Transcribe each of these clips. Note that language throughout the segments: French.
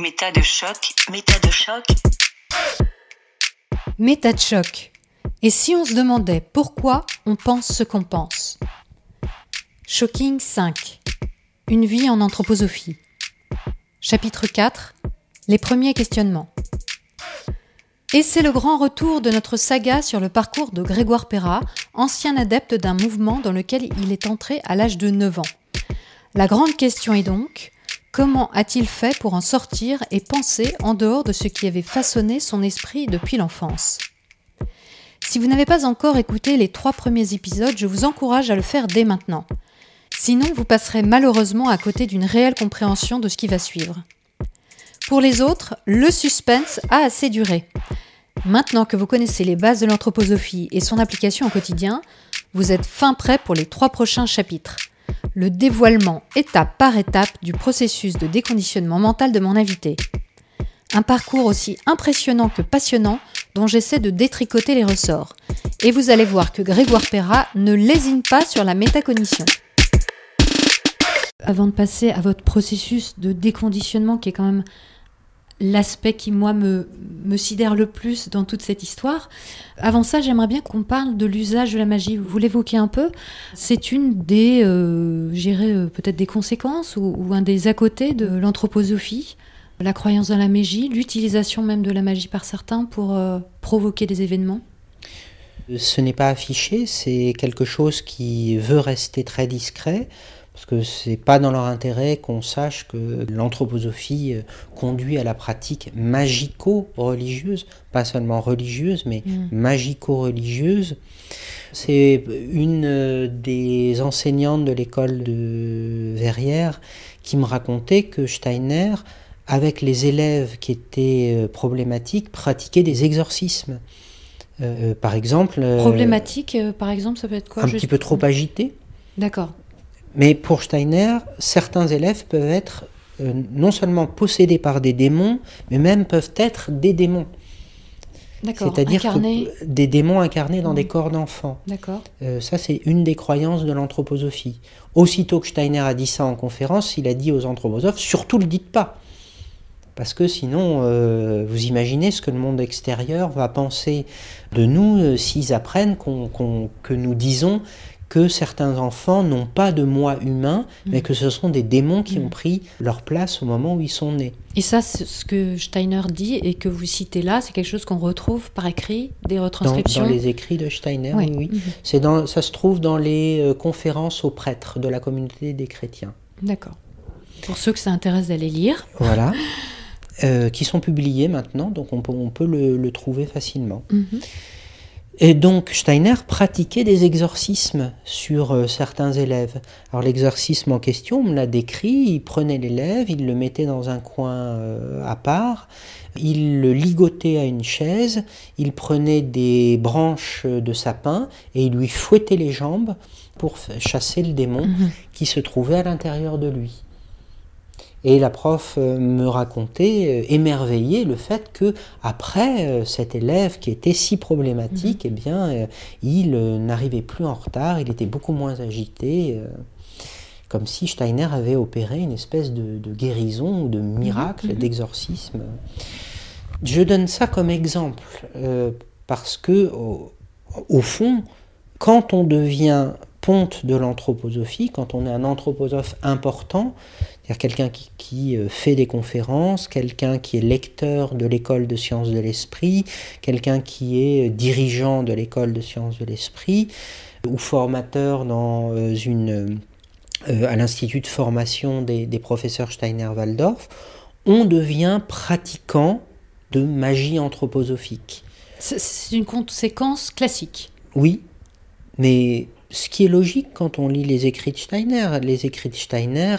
Méta de choc, méta de choc. Méta de choc. Et si on se demandait pourquoi on pense ce qu'on pense? Shocking 5. Une vie en anthroposophie. Chapitre 4. Les premiers questionnements. Et c'est le grand retour de notre saga sur le parcours de Grégoire Perra, ancien adepte d'un mouvement dans lequel il est entré à l'âge de 9 ans. La grande question est donc, Comment a-t-il fait pour en sortir et penser en dehors de ce qui avait façonné son esprit depuis l'enfance? Si vous n'avez pas encore écouté les trois premiers épisodes, je vous encourage à le faire dès maintenant. Sinon, vous passerez malheureusement à côté d'une réelle compréhension de ce qui va suivre. Pour les autres, le suspense a assez duré. Maintenant que vous connaissez les bases de l'anthroposophie et son application au quotidien, vous êtes fin prêt pour les trois prochains chapitres le dévoilement étape par étape du processus de déconditionnement mental de mon invité. Un parcours aussi impressionnant que passionnant dont j'essaie de détricoter les ressorts. Et vous allez voir que Grégoire Perra ne lésine pas sur la métacognition. Avant de passer à votre processus de déconditionnement qui est quand même l'aspect qui, moi, me, sidère le plus dans toute cette histoire. Avant ça, j'aimerais bien qu'on parle de l'usage de la magie. Vous l'évoquez un peu. C'est une des, euh, euh, peut-être des conséquences ou, ou, un des à côté de l'anthroposophie. La croyance dans la magie, l'utilisation même de la magie par certains pour euh, provoquer des événements. Ce n'est pas affiché, c'est quelque chose qui veut rester très discret parce que c'est pas dans leur intérêt qu'on sache que l'anthroposophie euh, conduit à la pratique magico-religieuse, pas seulement religieuse, mais mm. magico-religieuse. C'est une euh, des enseignantes de l'école de Verrières qui me racontait que Steiner, avec les élèves qui étaient euh, problématiques, pratiquait des exorcismes. par exemple. Problématique, par exemple, ça peut être quoi Un petit peu trop agité. D'accord. Mais pour Steiner, certains élèves peuvent être euh, non seulement possédés par des démons, mais même peuvent être des démons. C'est-à-dire des démons incarnés dans des mmh. corps d'enfants. D'accord. Euh, ça, c'est une des croyances de l'anthroposophie. Aussitôt que Steiner a dit ça en conférence, il a dit aux anthroposophes surtout le dites pas. Parce que sinon, euh, vous imaginez ce que le monde extérieur va penser de nous s'ils apprennent que nous disons que certains enfants n'ont pas de moi humain, mm. mais que ce sont des démons qui mm. ont pris leur place au moment où ils sont nés. Et ça, ce que Steiner dit et que vous citez là, c'est quelque chose qu'on retrouve par écrit, des retranscriptions Dans, les écrits de Steiner, oui. oui. Mm-hmm. C'est dans, ça se trouve dans les euh, conférences aux prêtres de la communauté des chrétiens. D'accord. Pour ceux que ça intéresse d'aller lire. Voilà. Euh, qui sont publiés maintenant, donc on peut, on peut le, trouver facilement. Et donc Steiner pratiquait des exorcismes sur euh, certains élèves. Alors l'exorcisme en question, on me l'a décrit, il prenait l'élève, il le mettait dans un coin euh, à part, il le ligotait à une chaise, il prenait des branches de sapin et il lui fouettait les jambes pour chasser le démon mhm. qui se trouvait à l'intérieur de lui. Et la prof euh, me racontait, euh, émerveillée, le fait que après euh, cet élève qui était si problématique, mhm. eh bien, il n'arrivait plus en retard, il était beaucoup moins agité, comme si Steiner avait opéré une espèce de, guérison ou de miracle, mhm. d'exorcisme. Je donne ça comme exemple parce que, au, fond, quand on devient ponte de l'anthroposophie, quand on est un anthroposophe important, c'est-à-dire quelqu'un qui, euh, fait des conférences, quelqu'un qui est lecteur de l'école de sciences de l'esprit, quelqu'un qui est euh, dirigeant de l'école de sciences de l'esprit, ou formateur dans euh, une, à l'Institut de formation des, des professeurs Steiner-Waldorf, on devient pratiquant de magie anthroposophique. C'est une conséquence classique. Oui, mais ce qui est logique quand on lit les écrits de Steiner, les écrits de Steiner,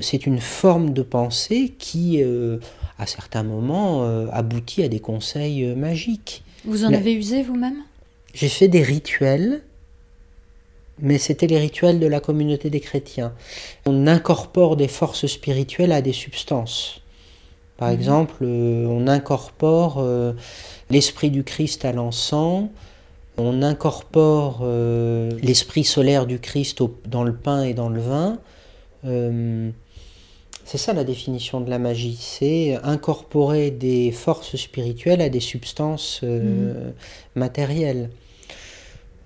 c'est une forme de pensée qui, euh, à certains moments, euh, aboutit à des conseils euh, magiques. Vous en avez usé vous-même? J'ai fait des rituels, mais c'était les rituels de la communauté des chrétiens. On incorpore des forces spirituelles à des substances. Par mhm. exemple, on incorpore l'esprit du Christ à l'encens, on incorpore l'esprit solaire du Christ dans le pain et dans le vin C'est ça la définition de la magie, c'est incorporer des forces spirituelles à des substances euh, matérielles.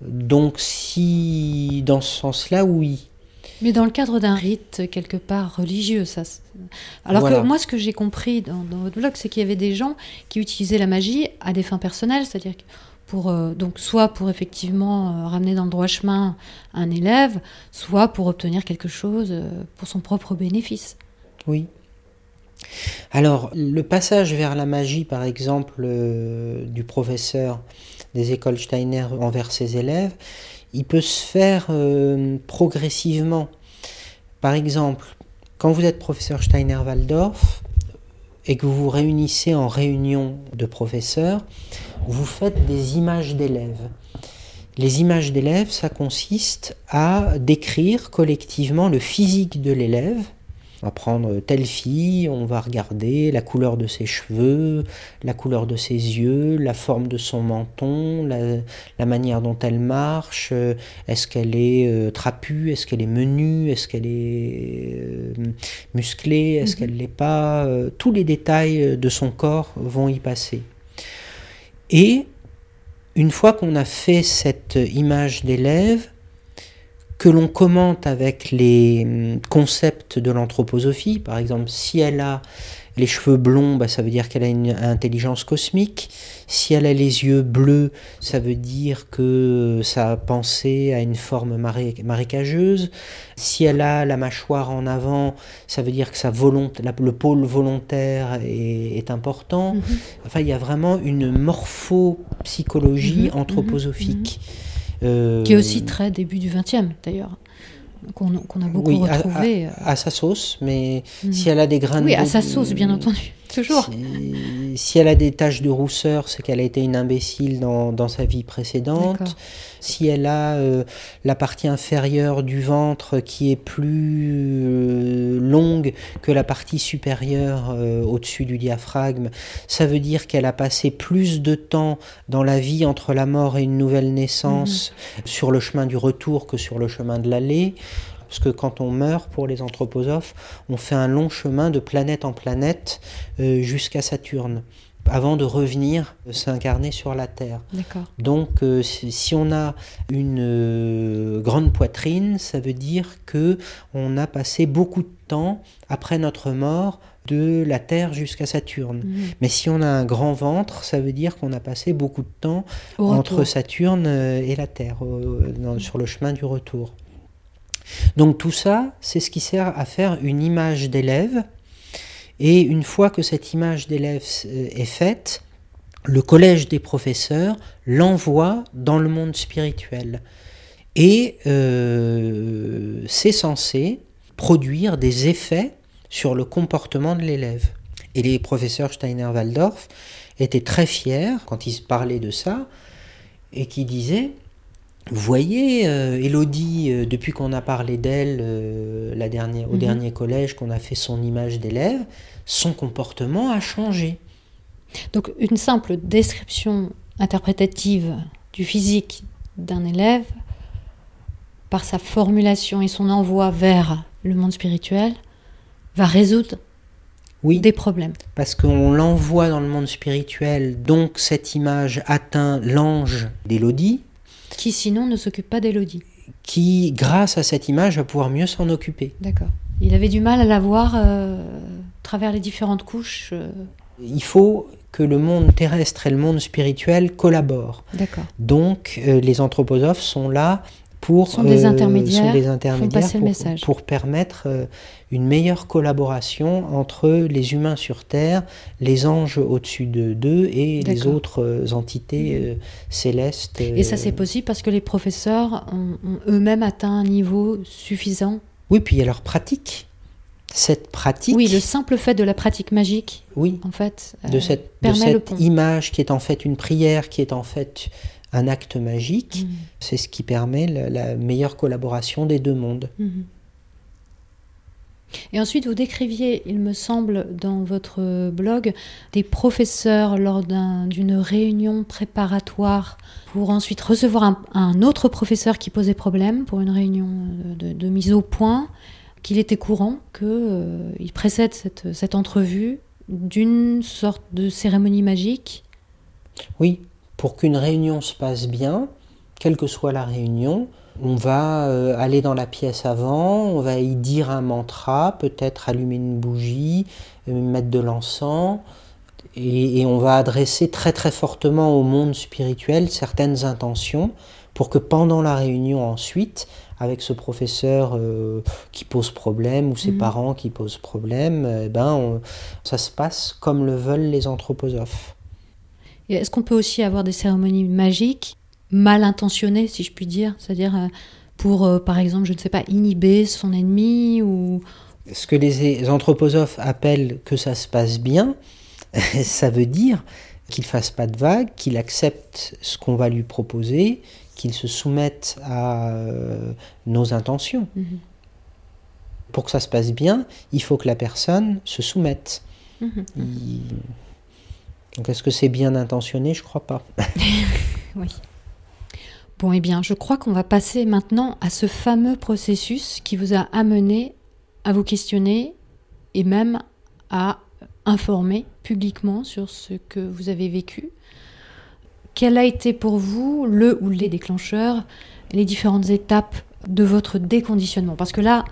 Donc si dans ce sens-là, oui. Mais dans le cadre d'un rite quelque part religieux, ça. Alors que moi, ce que j'ai compris dans, votre blog, c'est qu'il y avait des gens qui utilisaient la magie à des fins personnelles, c'est-à-dire euh, donc soit pour effectivement euh, ramener dans le droit chemin un élève, soit pour obtenir quelque chose euh, pour son propre bénéfice. Oui. Alors, le passage vers la magie, par exemple, du professeur des écoles Steiner envers ses élèves, il peut se faire progressivement. Par exemple, quand vous êtes professeur Steiner-Waldorf et que vous vous réunissez en réunion de professeurs, vous faites des images d'élèves. Les images d'élèves, ça consiste à décrire collectivement le physique de l'élève, on va prendre telle fille, on va regarder la couleur de ses cheveux, la couleur de ses yeux, la forme de son menton, la, manière dont elle marche, euh, est-ce qu'elle est euh, trapue, est-ce qu'elle est menue, est-ce qu'elle est euh, musclée, est-ce mhm. qu'elle ne l'est pas. tous les détails de son corps vont y passer. Et une fois qu'on a fait cette image d'élève, que l'on commente avec les hum, concepts de l'anthroposophie. Par exemple, si elle a les cheveux blonds, bah, ça veut dire qu'elle a une intelligence cosmique. Si elle a les yeux bleus, ça veut dire que sa pensée a une forme marécageuse. Si elle a la mâchoire en avant, ça veut dire que sa volonté, le pôle volontaire est, important. Mhm. Enfin, il y a vraiment une morphopsychologie mhm. anthroposophique. Mhm. Euh, qui est aussi très début du XXe d'ailleurs, qu'on a beaucoup retrouvé. Euh. À, sa sauce, mais mm. si elle a des grains Oui, à sa sauce, bien entendu. Toujours. Si, elle a des taches de rousseur, c'est qu'elle a été une imbécile dans, dans sa vie précédente. Si elle a euh, la partie inférieure du ventre qui est plus euh, longue que la partie supérieure euh, au-dessus du diaphragme, ça veut dire qu'elle a passé plus de temps dans la vie entre la mort et une nouvelle naissance mhm. sur le chemin du retour que sur le chemin de l'aller. Parce que quand on meurt, pour les anthroposophes, on fait un long chemin de planète en planète euh, jusqu'à Saturne avant de revenir s'incarner sur la Terre. Donc, euh, si on a une euh, grande poitrine, ça veut dire que on a passé beaucoup de temps après notre mort de la Terre jusqu'à Saturne. Mmh. Mais si on a un grand ventre, ça veut dire qu'on a passé beaucoup de temps entre Saturne et la Terre, sur le chemin du retour. Donc tout ça, c'est ce qui sert à faire une image d'élève. Et une fois que cette image d'élève euh, est faite, le collège des professeurs l'envoie dans le monde spirituel. Et euh, c'est censé produire des effets sur le comportement de l'élève. Et les professeurs Steiner-Waldorf étaient très fiers quand ils parlaient de ça et qui disaient vous voyez, euh, Elodie, euh, depuis qu'on a parlé d'elle euh, la dernière, au mhm. dernier collège, qu'on a fait son image d'élève, son comportement a changé. Donc une simple description interprétative du physique d'un élève, par sa formulation et son envoi vers le monde spirituel, va résoudre oui, des problèmes. Parce qu'on l'envoie dans le monde spirituel, donc cette image atteint l'ange d'Élodie, qui sinon ne s'occupe pas d'Elodie. Qui, grâce à cette image, va pouvoir mieux s'en occuper. D'accord. Il avait du mal à la voir euh, à travers les différentes couches. Euh. Il faut que le monde terrestre et le monde spirituel collaborent. D'accord. Donc, euh, les anthroposophes sont là pour sont des intermédiaires, sont des intermédiaires pour, le message. pour, permettre une meilleure collaboration entre les humains sur Terre, les anges au-dessus d'eux et les autres euh, entités euh, célestes. Et ça, c'est euh, possible parce que les professeurs ont, eux-mêmes atteint un niveau suffisant? Oui, puis il y a leur pratique. Cette pratique. Oui, le simple fait de la pratique magique. Oui. En fait, de cette, de cette image qui est en fait une prière, qui est en fait un acte magique, mmh. c'est ce qui permet la, meilleure collaboration des deux mondes. Mmh. Et ensuite, vous décriviez, il me semble, dans votre blog, des professeurs lors d'une réunion préparatoire pour ensuite recevoir un, autre professeur qui posait problème pour une réunion de, mise au point. qu'il était courant qu'il précède cette, cette entrevue d'une sorte de cérémonie magique Oui, pour qu'une réunion se passe bien, quelle que soit la réunion, on va euh, aller dans la pièce avant, on va y dire un mantra, peut-être allumer une bougie, euh, mettre de l'encens, et, on va adresser très très fortement au monde spirituel certaines intentions pour que pendant la réunion ensuite, avec ce professeur euh, qui pose problème ou ses mhm. parents qui posent problème, eh ben ça se passe comme le veulent les anthroposophes. Est-ce qu'on peut aussi avoir des cérémonies magiques mal intentionné, si je puis dire, c'est-à-dire euh, pour, euh, par exemple, je ne sais pas, inhiber son ennemi ou... Ce que les anthroposophes appellent que ça se passe bien, ça veut dire qu'il fasse pas de vagues, qu'il accepte ce qu'on va lui proposer, qu'il se soumette à euh, nos intentions. Mhm. Pour que ça se passe bien, il faut que la personne se soumette. Mhm. Donc est-ce que c'est bien intentionné? Je crois pas. oui. Bon, eh bien, je crois qu'on va passer maintenant à ce fameux processus qui vous a amené à vous questionner et même à informer publiquement sur ce que vous avez vécu. Quel a été pour vous le ou les déclencheurs, les différentes étapes de votre déconditionnement? Parce que là,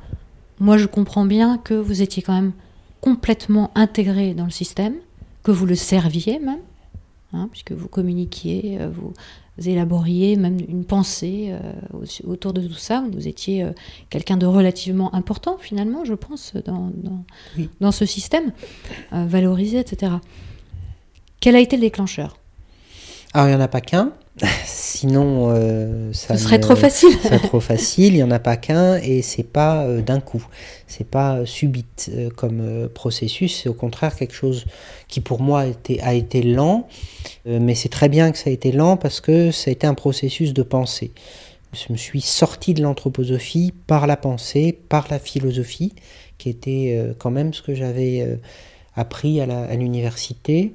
moi, je comprends bien que vous étiez quand même complètement intégré dans le système, que vous le serviez même, hein, puisque vous communiquiez, euh, vous élaboriez même une pensée euh, autour de tout ça. Vous étiez euh, quelqu'un de relativement important, finalement, je pense, dans, dans, ce système, euh, valorisé, etc. Quel a été le déclencheur? Alors, il n'y en a pas qu'un. Sinon, euh, ça Ce serait trop facile. serait trop facile. Il n'y en a pas qu'un et c'est pas euh, d'un coup. C'est pas euh, subite comme processus. C'est au contraire quelque chose qui pour moi a été, a été lent. mais c'est très bien que ça a été lent parce que ça a été un processus de pensée. Je me suis sorti de l'anthroposophie par la pensée, par la philosophie, qui était quand même ce que j'avais appris à l'université.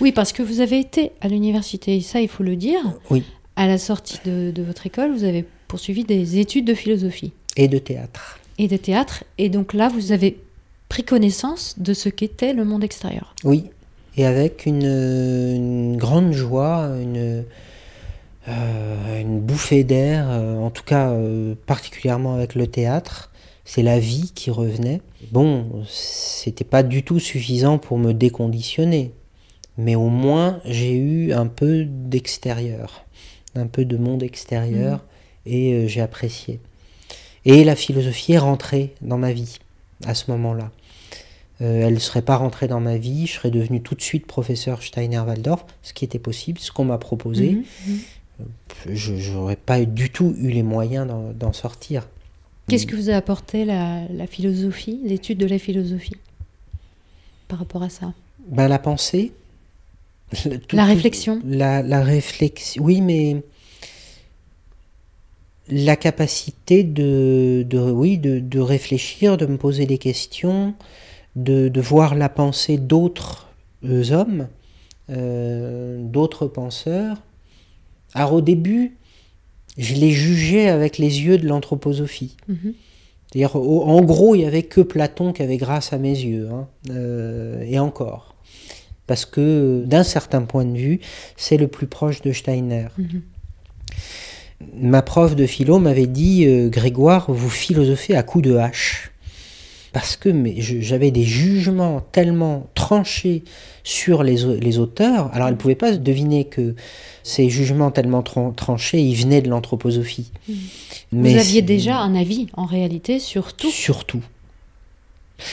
Oui, parce que vous avez été à l'université, ça il faut le dire. Oui. À la sortie de, votre école, vous avez poursuivi des études de philosophie. Et de théâtre. Et de théâtre. Et donc là, vous avez pris connaissance de ce qu'était le monde extérieur. Oui. Et avec une, grande joie, une, euh, une bouffée d'air, euh, en tout cas euh, particulièrement avec le théâtre. C'est la vie qui revenait. Bon, c'était pas du tout suffisant pour me déconditionner mais au moins j'ai eu un peu d'extérieur, un peu de monde extérieur, mhm. et euh, j'ai apprécié. Et la philosophie est rentrée dans ma vie à ce moment-là. Euh, elle ne serait pas rentrée dans ma vie, je serais devenu tout de suite professeur Steiner-Waldorf, ce qui était possible, ce qu'on m'a proposé. Mhm, mhm. Euh, je n'aurais pas du tout eu les moyens d'en sortir. Qu'est-ce que vous a apporté la, la philosophie, l'étude de la philosophie, par rapport à ça? Ben, La pensée, la réflexion. La, réflexion, oui, mais la capacité de, oui, de, réfléchir, de me poser des questions, de, voir la pensée d'autres euh, hommes, euh, d'autres penseurs. Alors au début, je les jugeais avec les yeux de l'anthroposophie. Mhm. C'est-à-dire, en gros, il n'y avait que Platon qui avait grâce à mes yeux, hein, euh, et encore parce que d'un certain point de vue, c'est le plus proche de Steiner. Mhm. Ma prof de philo m'avait dit euh, Grégoire, vous philosophez à coups de hache. Parce que j'avais des jugements tellement tranchés sur les, auteurs. Alors elle ne pouvait pas deviner que ces jugements tellement tranchés, ils venaient de l'anthroposophie. Mhm. Vous aviez déjà un avis, en réalité, sur tout? Sur tout.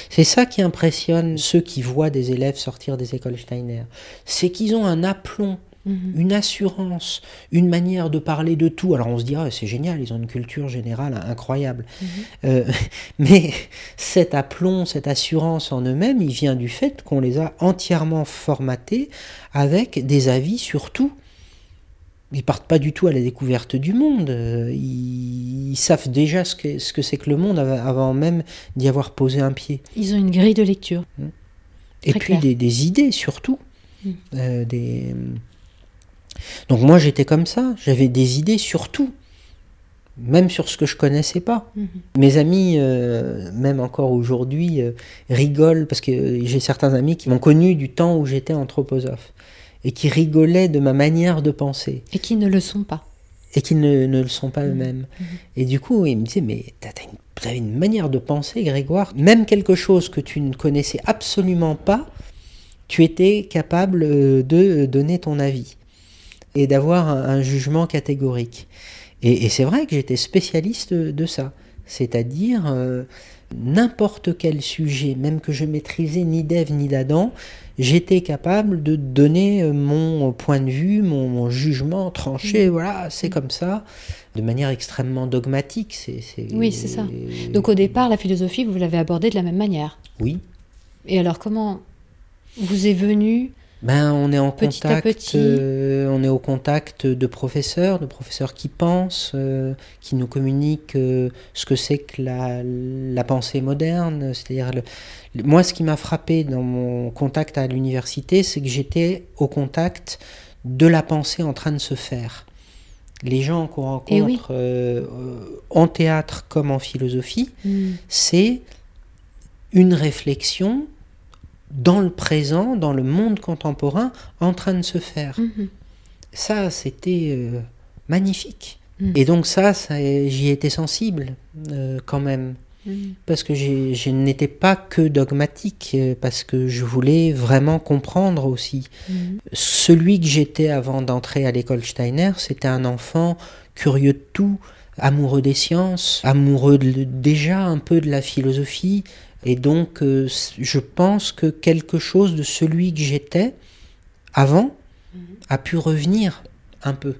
C'est ça qui impressionne ceux qui voient des élèves sortir des écoles Steiner. C'est qu'ils ont un aplomb, mhm. une assurance, une manière de parler de tout. Alors on se dit, ah, c'est génial, ils ont une culture générale incroyable. Mhm. Euh, mais cet aplomb, cette assurance en eux-mêmes, il vient du fait qu'on les a entièrement formatés avec des avis sur tout ils partent pas du tout à la découverte du monde. Euh, ils, savent déjà ce que, ce que c'est que le monde avant même d'y avoir posé un pied. Ils ont une grille de lecture. Mmh. Et puis des, idées surtout. Mmh. Euh, des... Donc moi j'étais comme ça, j'avais des idées sur tout. même sur ce que je connaissais pas. Mes amis, euh, même encore aujourd'hui, euh, rigolent parce que j'ai certains amis qui m'ont connu du temps où j'étais anthroposophe et qui rigolaient de ma manière de penser Et qui ne le sont pas. et qui ne, ne le sont pas eux-mêmes. Mhm. Et du coup, ils me disaient, mais t'as t'as une, manière de penser, Grégoire, même quelque chose que tu ne connaissais absolument pas, tu étais capable euh, de donner ton avis et d'avoir un, un jugement catégorique. Et, et c'est vrai que j'étais spécialiste de ça, c'est-à-dire euh, n'importe quel sujet, même que je maîtrisais ni d'Ève ni d'Adam, j'étais capable de donner euh, mon point de vue, mon, mon jugement tranché, voilà, c'est comme ça, de manière extrêmement dogmatique. C'est- Oui, c'est ça. Donc au départ, la philosophie, vous l'avez abordée de la même manière. Oui. Et alors comment vous est venu Ben, on est en Petit contact, petit. euh, on est au contact de professeurs, de professeurs qui pensent, euh, qui nous communiquent euh, ce que c'est que la, la pensée moderne. C'est-à-dire, moi, ce qui m'a frappé dans mon contact à l'université, c'est que j'étais au contact de la pensée en train de se faire. Les gens qu'on rencontre Eh oui. euh, en théâtre comme en philosophie, Hmm. c'est une réflexion dans le présent, dans le monde contemporain, en train de se faire. Mhm. Ça, c'était euh, magnifique. Mm. Et donc ça, ça j'y étais sensible euh, quand même. Mhm. Parce que je n'étais pas que dogmatique, euh, parce que je voulais vraiment comprendre aussi. Mhm. Celui que j'étais avant d'entrer à l'école Steiner, c'était un enfant curieux de tout, amoureux des sciences, amoureux de- déjà un peu de la philosophie. Et donc, euh, je pense que quelque chose de celui que j'étais avant a pu revenir un peu.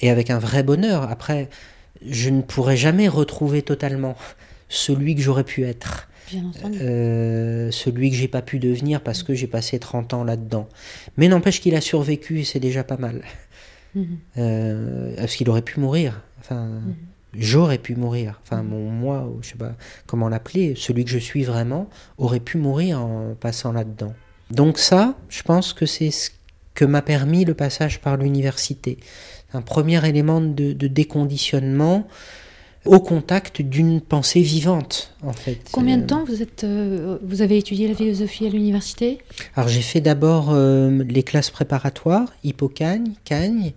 Et avec un vrai bonheur. Après, je ne pourrai jamais retrouver totalement celui que j'aurais pu être. Bien entendu. Euh, celui que j'ai pas pu devenir parce que j'ai passé 30 ans là-dedans. Mais n'empêche qu'il a survécu et c'est déjà pas mal. Mhm. Euh, parce qu'il aurait pu mourir? Enfin, j'aurais pu mourir. Enfin, mon moi, ou je sais pas comment l'appeler, celui que je suis vraiment, aurait pu mourir en passant là-dedans. Donc ça, je pense que c'est ce que m'a permis le passage par l'université. Un premier élément de, de déconditionnement au contact d'une pensée vivante, en fait. Combien de Euh, temps vous êtes, euh, vous avez étudié la philosophie à l'université? Alors j'ai fait d'abord euh, les classes préparatoires, Hippocagne, Cagne,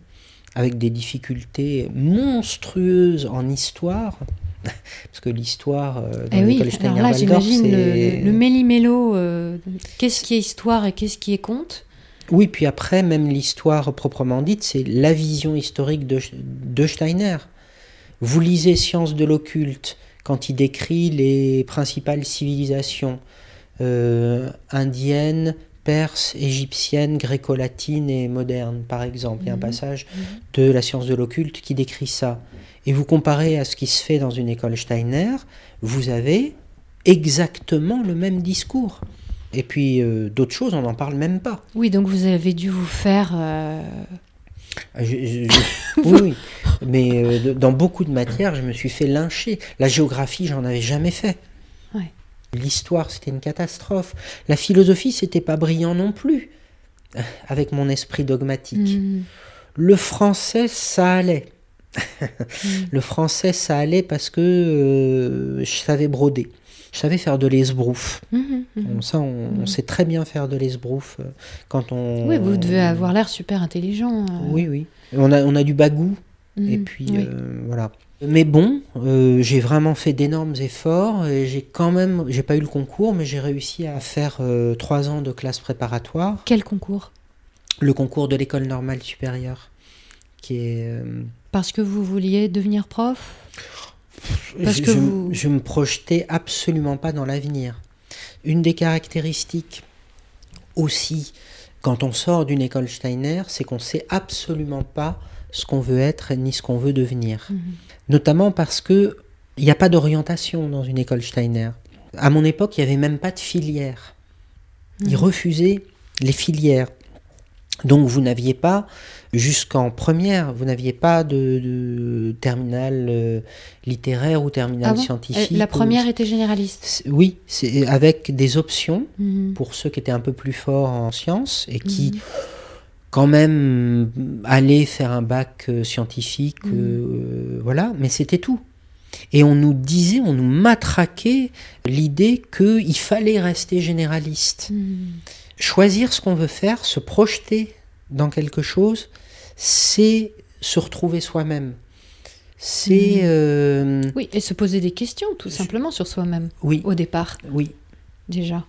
avec des difficultés monstrueuses en histoire, parce que l'histoire euh, dans Eh oui, alors là j'imagine le, le méli-mélo, euh, qu'est-ce qui est histoire et qu'est-ce qui est conte? Oui, puis après, même l'histoire proprement dite, c'est la vision historique de, de Steiner. Vous lisez Sciences de l'occulte, quand il décrit les principales civilisations euh, indiennes, perses, égyptiennes, gréco-latines et modernes, par exemple. Il y a un Mhm. passage de la science de l'occulte qui décrit ça. Et vous comparez à ce qui se fait dans une école Steiner, vous avez exactement le même discours. Et puis euh, d'autres choses, on n'en parle même pas. Oui, donc vous avez dû vous faire... euh, Ah, je- je- je- oui, oui. mais euh, dans beaucoup de matières, je me suis fait lyncher. La géographie, j'en avais jamais fait. L'histoire, c'était une catastrophe. La philosophie, c'était pas brillant non plus, avec mon esprit dogmatique. hmm, Le français, ça allait. hmm. Le français, ça allait parce que euh, je savais broder. Je savais faire de l'esbrouf. Bon, Ça, on, on sait très bien faire de l'esbrouf euh, quand on. Oui, vous devez avoir l'air super intelligent. euh. Oui, oui. On a, on a du bagou. Et puis oui. euh, voilà. Mais bon, euh, j'ai vraiment fait d'énormes efforts et j'ai quand même, j'ai pas eu le concours, mais j'ai réussi à faire euh, trois ans de classe préparatoire, Quel concours? Le concours de l'école normale supérieure, qui est. euh, Parce que vous vouliez devenir prof? Parce je, que je- vous- je me projetais absolument pas dans l'avenir. Une des caractéristiques aussi, quand on sort d'une école Steiner, c'est qu'on sait absolument pas ce qu'on veut être ni ce qu'on veut devenir. Mhm. Notamment parce que il n'y a pas d'orientation dans une école Steiner. À mon époque, il n'y avait même pas de filière. Ils Mhm. refusaient les filières. Donc vous n'aviez pas, jusqu'en première, vous n'aviez pas de, de terminale euh, littéraire ou terminale Ah bon? scientifique. Euh, La ou- première était généraliste. Oui, c'est avec des options Mhm. pour ceux qui étaient un peu plus forts en sciences et qui, Mhm. Quand même aller faire un bac euh, scientifique, euh, voilà, mais c'était tout. Et on nous disait, on nous matraquait l'idée qu'il fallait rester généraliste. Choisir ce qu'on veut faire, se projeter dans quelque chose, c'est se retrouver soi-même. C'est. euh, Oui, et se poser des questions, tout simplement, sur soi-même, oui, au départ, oui. Déjà.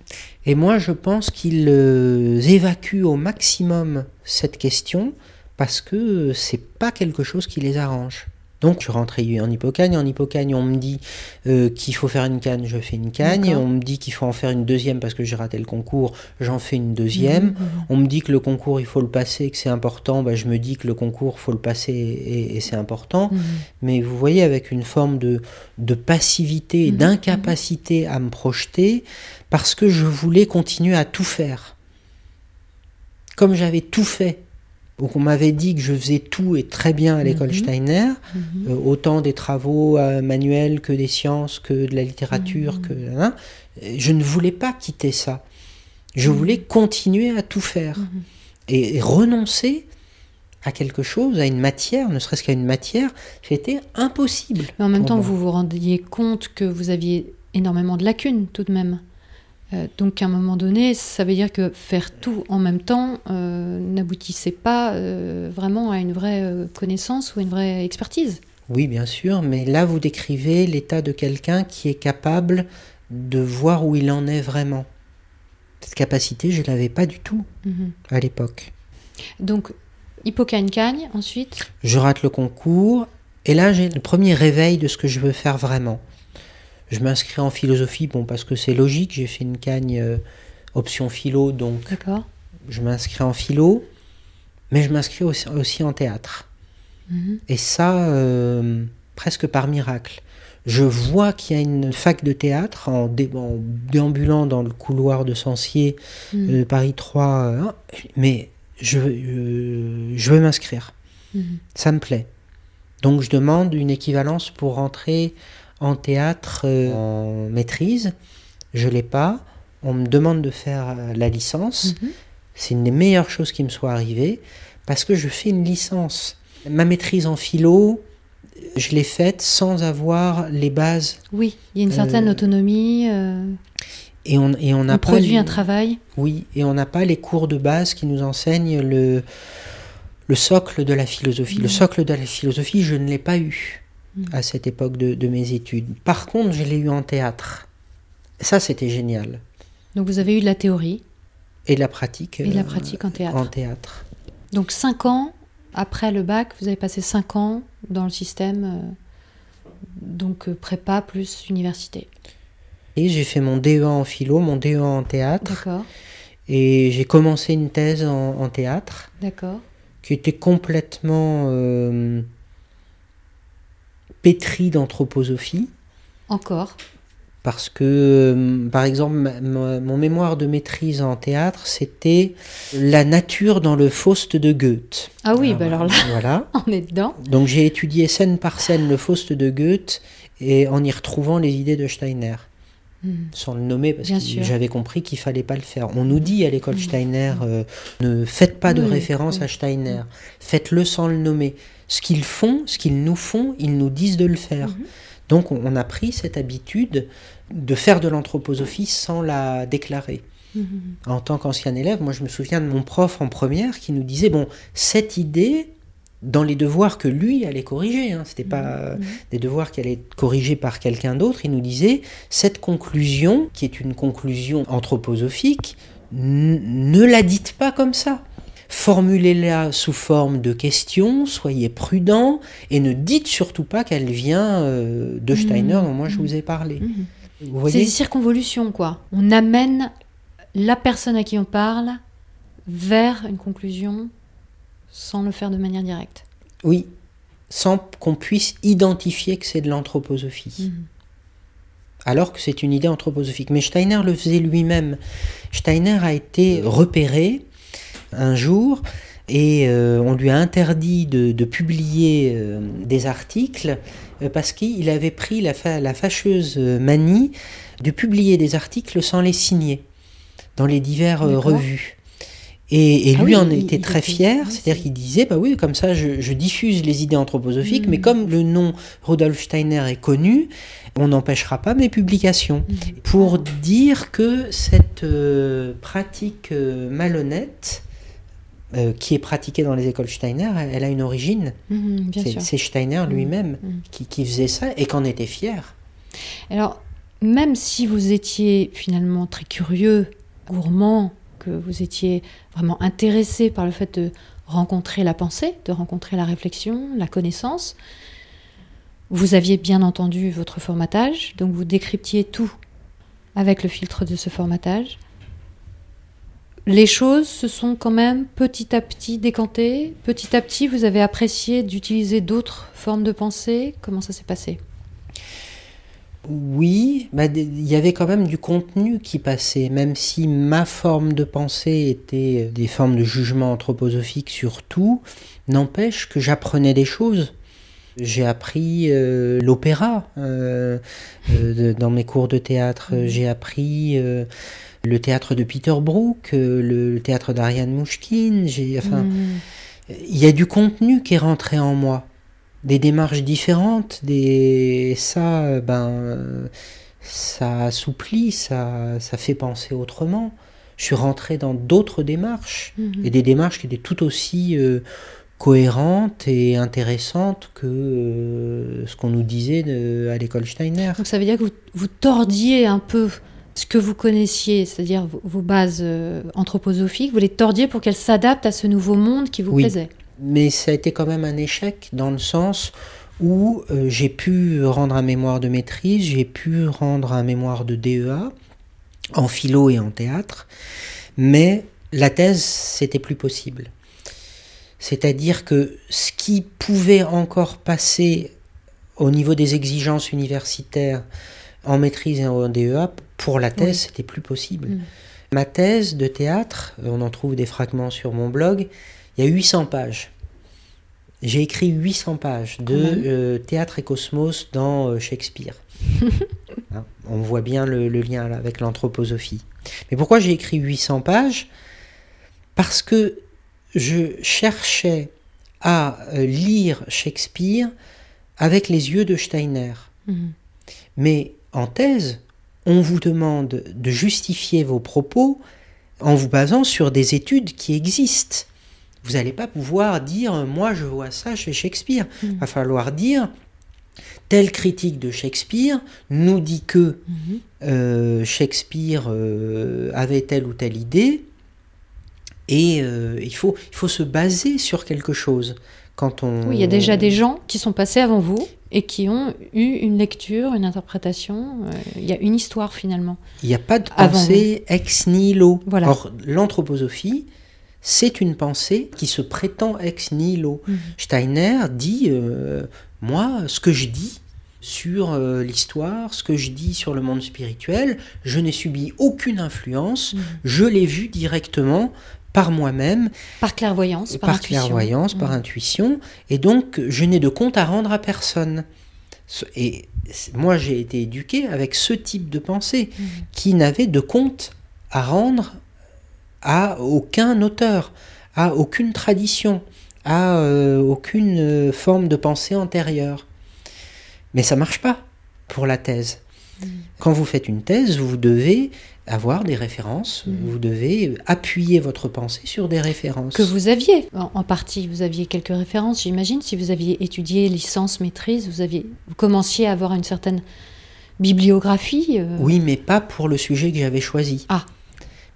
Et moi, je pense qu'ils euh, évacuent au maximum cette question parce que c'est pas quelque chose qui les arrange. Donc, je suis rentré en hippocagne. En hippocagne, on me dit euh, qu'il faut faire une canne, je fais une canne. On me dit qu'il faut en faire une deuxième parce que j'ai raté le concours, j'en fais une deuxième. Mhm, On me dit que le concours, il faut le passer, que c'est important. Bah, je me dis que le concours, faut le passer et, et c'est important. Mais vous voyez, avec une forme de, de passivité et d'incapacité à me projeter, parce que je voulais continuer à tout faire. Comme j'avais tout fait, ou qu'on m'avait dit que je faisais tout et très bien à l'école Mhm. Steiner, Mhm. euh, autant des travaux euh, manuels que des sciences, que de la littérature, Mhm. que hein, je ne voulais pas quitter ça. Je voulais continuer à tout faire et, et renoncer à quelque chose, à une matière, ne serait-ce qu'à une matière, c'était impossible. Mais en même temps, moi. vous vous rendiez compte que vous aviez énormément de lacunes tout de même. Euh, donc à un moment donné, ça veut dire que faire tout en même temps euh, n'aboutissait pas euh, vraiment à une vraie connaissance ou une vraie expertise. Oui, bien sûr, mais là vous décrivez l'état de quelqu'un qui est capable de voir où il en est vraiment. Cette capacité, je ne l'avais pas du tout Mhm. à l'époque. Donc hippocagne-cagne, ensuite? Je rate le concours, et là j'ai le premier réveil de ce que je veux faire vraiment. Je m'inscris en philosophie, bon, parce que c'est logique, j'ai fait une cagne euh, option philo, donc je m'inscris en philo, mais je m'inscris aussi, aussi en théâtre. Mhm. Et ça, euh, presque par miracle. Je vois qu'il y a une fac de théâtre en, dé- en déambulant dans le couloir de Sancier, euh, Paris 3, euh, mais je, je veux m'inscrire. Mhm. Ça me plaît. Donc je demande une équivalence pour rentrer en théâtre euh, en maîtrise. Je l'ai pas. On me demande de faire euh, la licence. Mhm. C'est une des meilleures choses qui me soit arrivée parce que je fais une licence. Ma maîtrise en philo, je l'ai faite sans avoir les bases Oui, il y a une certaine Euh, autonomie. euh, et on et on pas produit les- un travail. Oui, et on n'a pas les cours de base qui nous enseignent le le socle de la philosophie. Le Mhm. socle de la philosophie, je ne l'ai pas eu À cette époque de, de mes études. Par contre, je l'ai eu en théâtre. Ça, c'était génial. Donc vous avez eu de la théorie Et la pratique. et de la euh, pratique en théâtre. En théâtre. Donc 5 ans après le bac, vous avez passé 5 ans dans le système, euh, donc euh, prépa plus université. Et j'ai fait mon DEA en philo, mon DEA en théâtre. D'accord, Et j'ai commencé une thèse en, en théâtre d'accord. qui était complètement euh, pétrie d'anthroposophie. Encore. Parce que, euh, par exemple, mon mémoire de maîtrise en théâtre, c'était la nature dans le Faust de Goethe. Ah oui, bah alors là, Voilà. on est dedans. Donc j'ai étudié scène par scène le Faust de Goethe et en y retrouvant les idées de Steiner, Hmm. sans le nommer parce Bien que j'avais compris qu'il fallait pas le faire. On nous dit à l'école Steiner, euh, ne faites pas de Oui, référence oui. à Steiner, faites-le sans le nommer. Ce qu'ils font, ce qu'ils nous font, ils nous disent de le faire. Mhm. Donc on, a pris cette habitude de faire de l'anthroposophie sans la déclarer. Mhm. En tant qu'ancien élève, moi je me souviens de mon prof en première qui nous disait bon, cette idée, dans les devoirs que lui allait corriger, hein, c'était pas Mhm. des devoirs qui allaient être corrigés par quelqu'un d'autre, il nous disait cette conclusion, qui est une conclusion anthroposophique, ne la dites pas comme ça. Formulez-la sous forme de questions, soyez prudent et ne dites surtout pas qu'elle vient euh, de Steiner dont moi je vous ai parlé. Mhm. Vous C'est des circonvolutions, quoi. On amène la personne à qui on parle vers une conclusion sans le faire de manière directe. Oui, sans qu'on puisse identifier que c'est de l'anthroposophie. Mhm. alors que c'est une idée anthroposophique. Mais Steiner le faisait lui-même. Steiner a été repéré un jour et euh, on lui a interdit de, de publier euh, des articles euh, parce qu'il avait pris la, fa- la fâcheuse manie de publier des articles sans les signer dans les diverses revues. Et, et Ah lui oui, en il- était il très fier, c'est-à-dire c'est- qu'il disait, bah oui, comme ça je, je diffuse les idées anthroposophiques, mais comme le nom Rudolf Steiner est connu, on n'empêchera pas mes publications. Mhm. Pour dire que cette pratique malhonnête, euh, qui est pratiquée dans les écoles Steiner, elle, elle a une origine. Mhm, C'est Steiner lui-même Mhm. qui, qui faisait ça et qu'en était fier. Alors, même si vous étiez finalement très curieux, gourmand, que vous étiez vraiment intéressé par le fait de rencontrer la pensée, de rencontrer la réflexion, la connaissance, vous aviez bien entendu votre formatage, donc vous décryptiez tout avec le filtre de ce formatage. Les choses se sont quand même petit à petit décantées. Petit à petit, vous avez apprécié d'utiliser d'autres formes de pensée. Comment ça s'est passé? Oui, bah, il y avait quand même du contenu qui passait, même si ma forme de pensée était des formes de jugement anthroposophique sur tout, n'empêche que j'apprenais des choses. J'ai appris euh, l'opéra euh, euh, dans mes cours de théâtre. Mhm. J'ai appris euh, le théâtre de Peter Brook, euh, le, le théâtre d'Ariane Mouchkine. J'ai, enfin, Mhm. il y a du contenu qui est rentré en moi, des démarches différentes, des ça, ben, ça assouplit, ça, ça fait penser autrement. Je suis rentré dans d'autres démarches Mhm. et des démarches qui étaient tout aussi euh, cohérentes et intéressantes que euh, ce qu'on nous disait de- à l'école Steiner. Donc ça veut dire que vous, vous tordiez un peu ce que vous connaissiez, c'est-à-dire vos, vos bases euh, anthroposophiques, vous les tordiez pour qu'elles s'adaptent à ce nouveau monde qui vous Oui. plaisait. Mais ça a été quand même un échec dans le sens où euh, j'ai pu rendre un mémoire de maîtrise, j'ai pu rendre un mémoire de DEA en philo et en théâtre, mais la thèse, c'était plus possible. C'est-à-dire que ce qui pouvait encore passer au niveau des exigences universitaires en maîtrise et en DEA, pour la thèse, Oui. c'était plus possible. Mm. Ma thèse de théâtre, on en trouve des fragments sur mon blog, il y a 800 pages. J'ai écrit 800 pages de euh, théâtre et cosmos dans euh, Shakespeare. Hein, on voit bien le, le lien là, avec l'anthroposophie. Mais pourquoi j'ai écrit 800 pages? Parce que je cherchais à euh, lire Shakespeare avec les yeux de Steiner. Mhm. Mais en thèse, on vous demande de justifier vos propos en vous basant sur des études qui existent. Vous n'allez pas pouvoir dire moi je vois ça chez Shakespeare. Il Mhm. va falloir dire telle critique de Shakespeare nous dit que Mhm. euh, Shakespeare euh, avait telle ou telle idée et euh, il, faut, il faut se baser sur quelque chose. Quand on... Oui, il y a déjà des gens qui sont passés avant vous et qui ont eu une lecture, une interprétation. euh, il y a une histoire finalement. Il n'y a pas de Avant pensée ex nihilo. Voilà. Or, l'anthroposophie, c'est une pensée qui se prétend ex nihilo. Mhm. Steiner dit euh, Moi, ce que je dis sur euh, l'histoire, ce que je dis sur le monde spirituel, je n'ai subi aucune influence, Mhm. je l'ai vu directement par moi-même, Par clairvoyance, par, par, intuition. clairvoyance, par Mhm. intuition, et donc je n'ai de compte à rendre à personne. Et moi, j'ai été éduqué avec ce type de pensée Mhm. qui n'avait de compte à rendre à aucun auteur, à aucune tradition, à euh, aucune euh, forme de pensée antérieure. Mais ça marche pas pour la thèse. Quand vous faites une thèse, vous devez avoir des références, Mhm. vous devez appuyer votre pensée sur des références. Que vous aviez, en, en partie, vous aviez quelques références, j'imagine. Si vous aviez étudié licence, maîtrise, vous, aviez, vous commenciez à avoir une certaine bibliographie. euh, Oui, mais pas pour le sujet que j'avais choisi. Ah.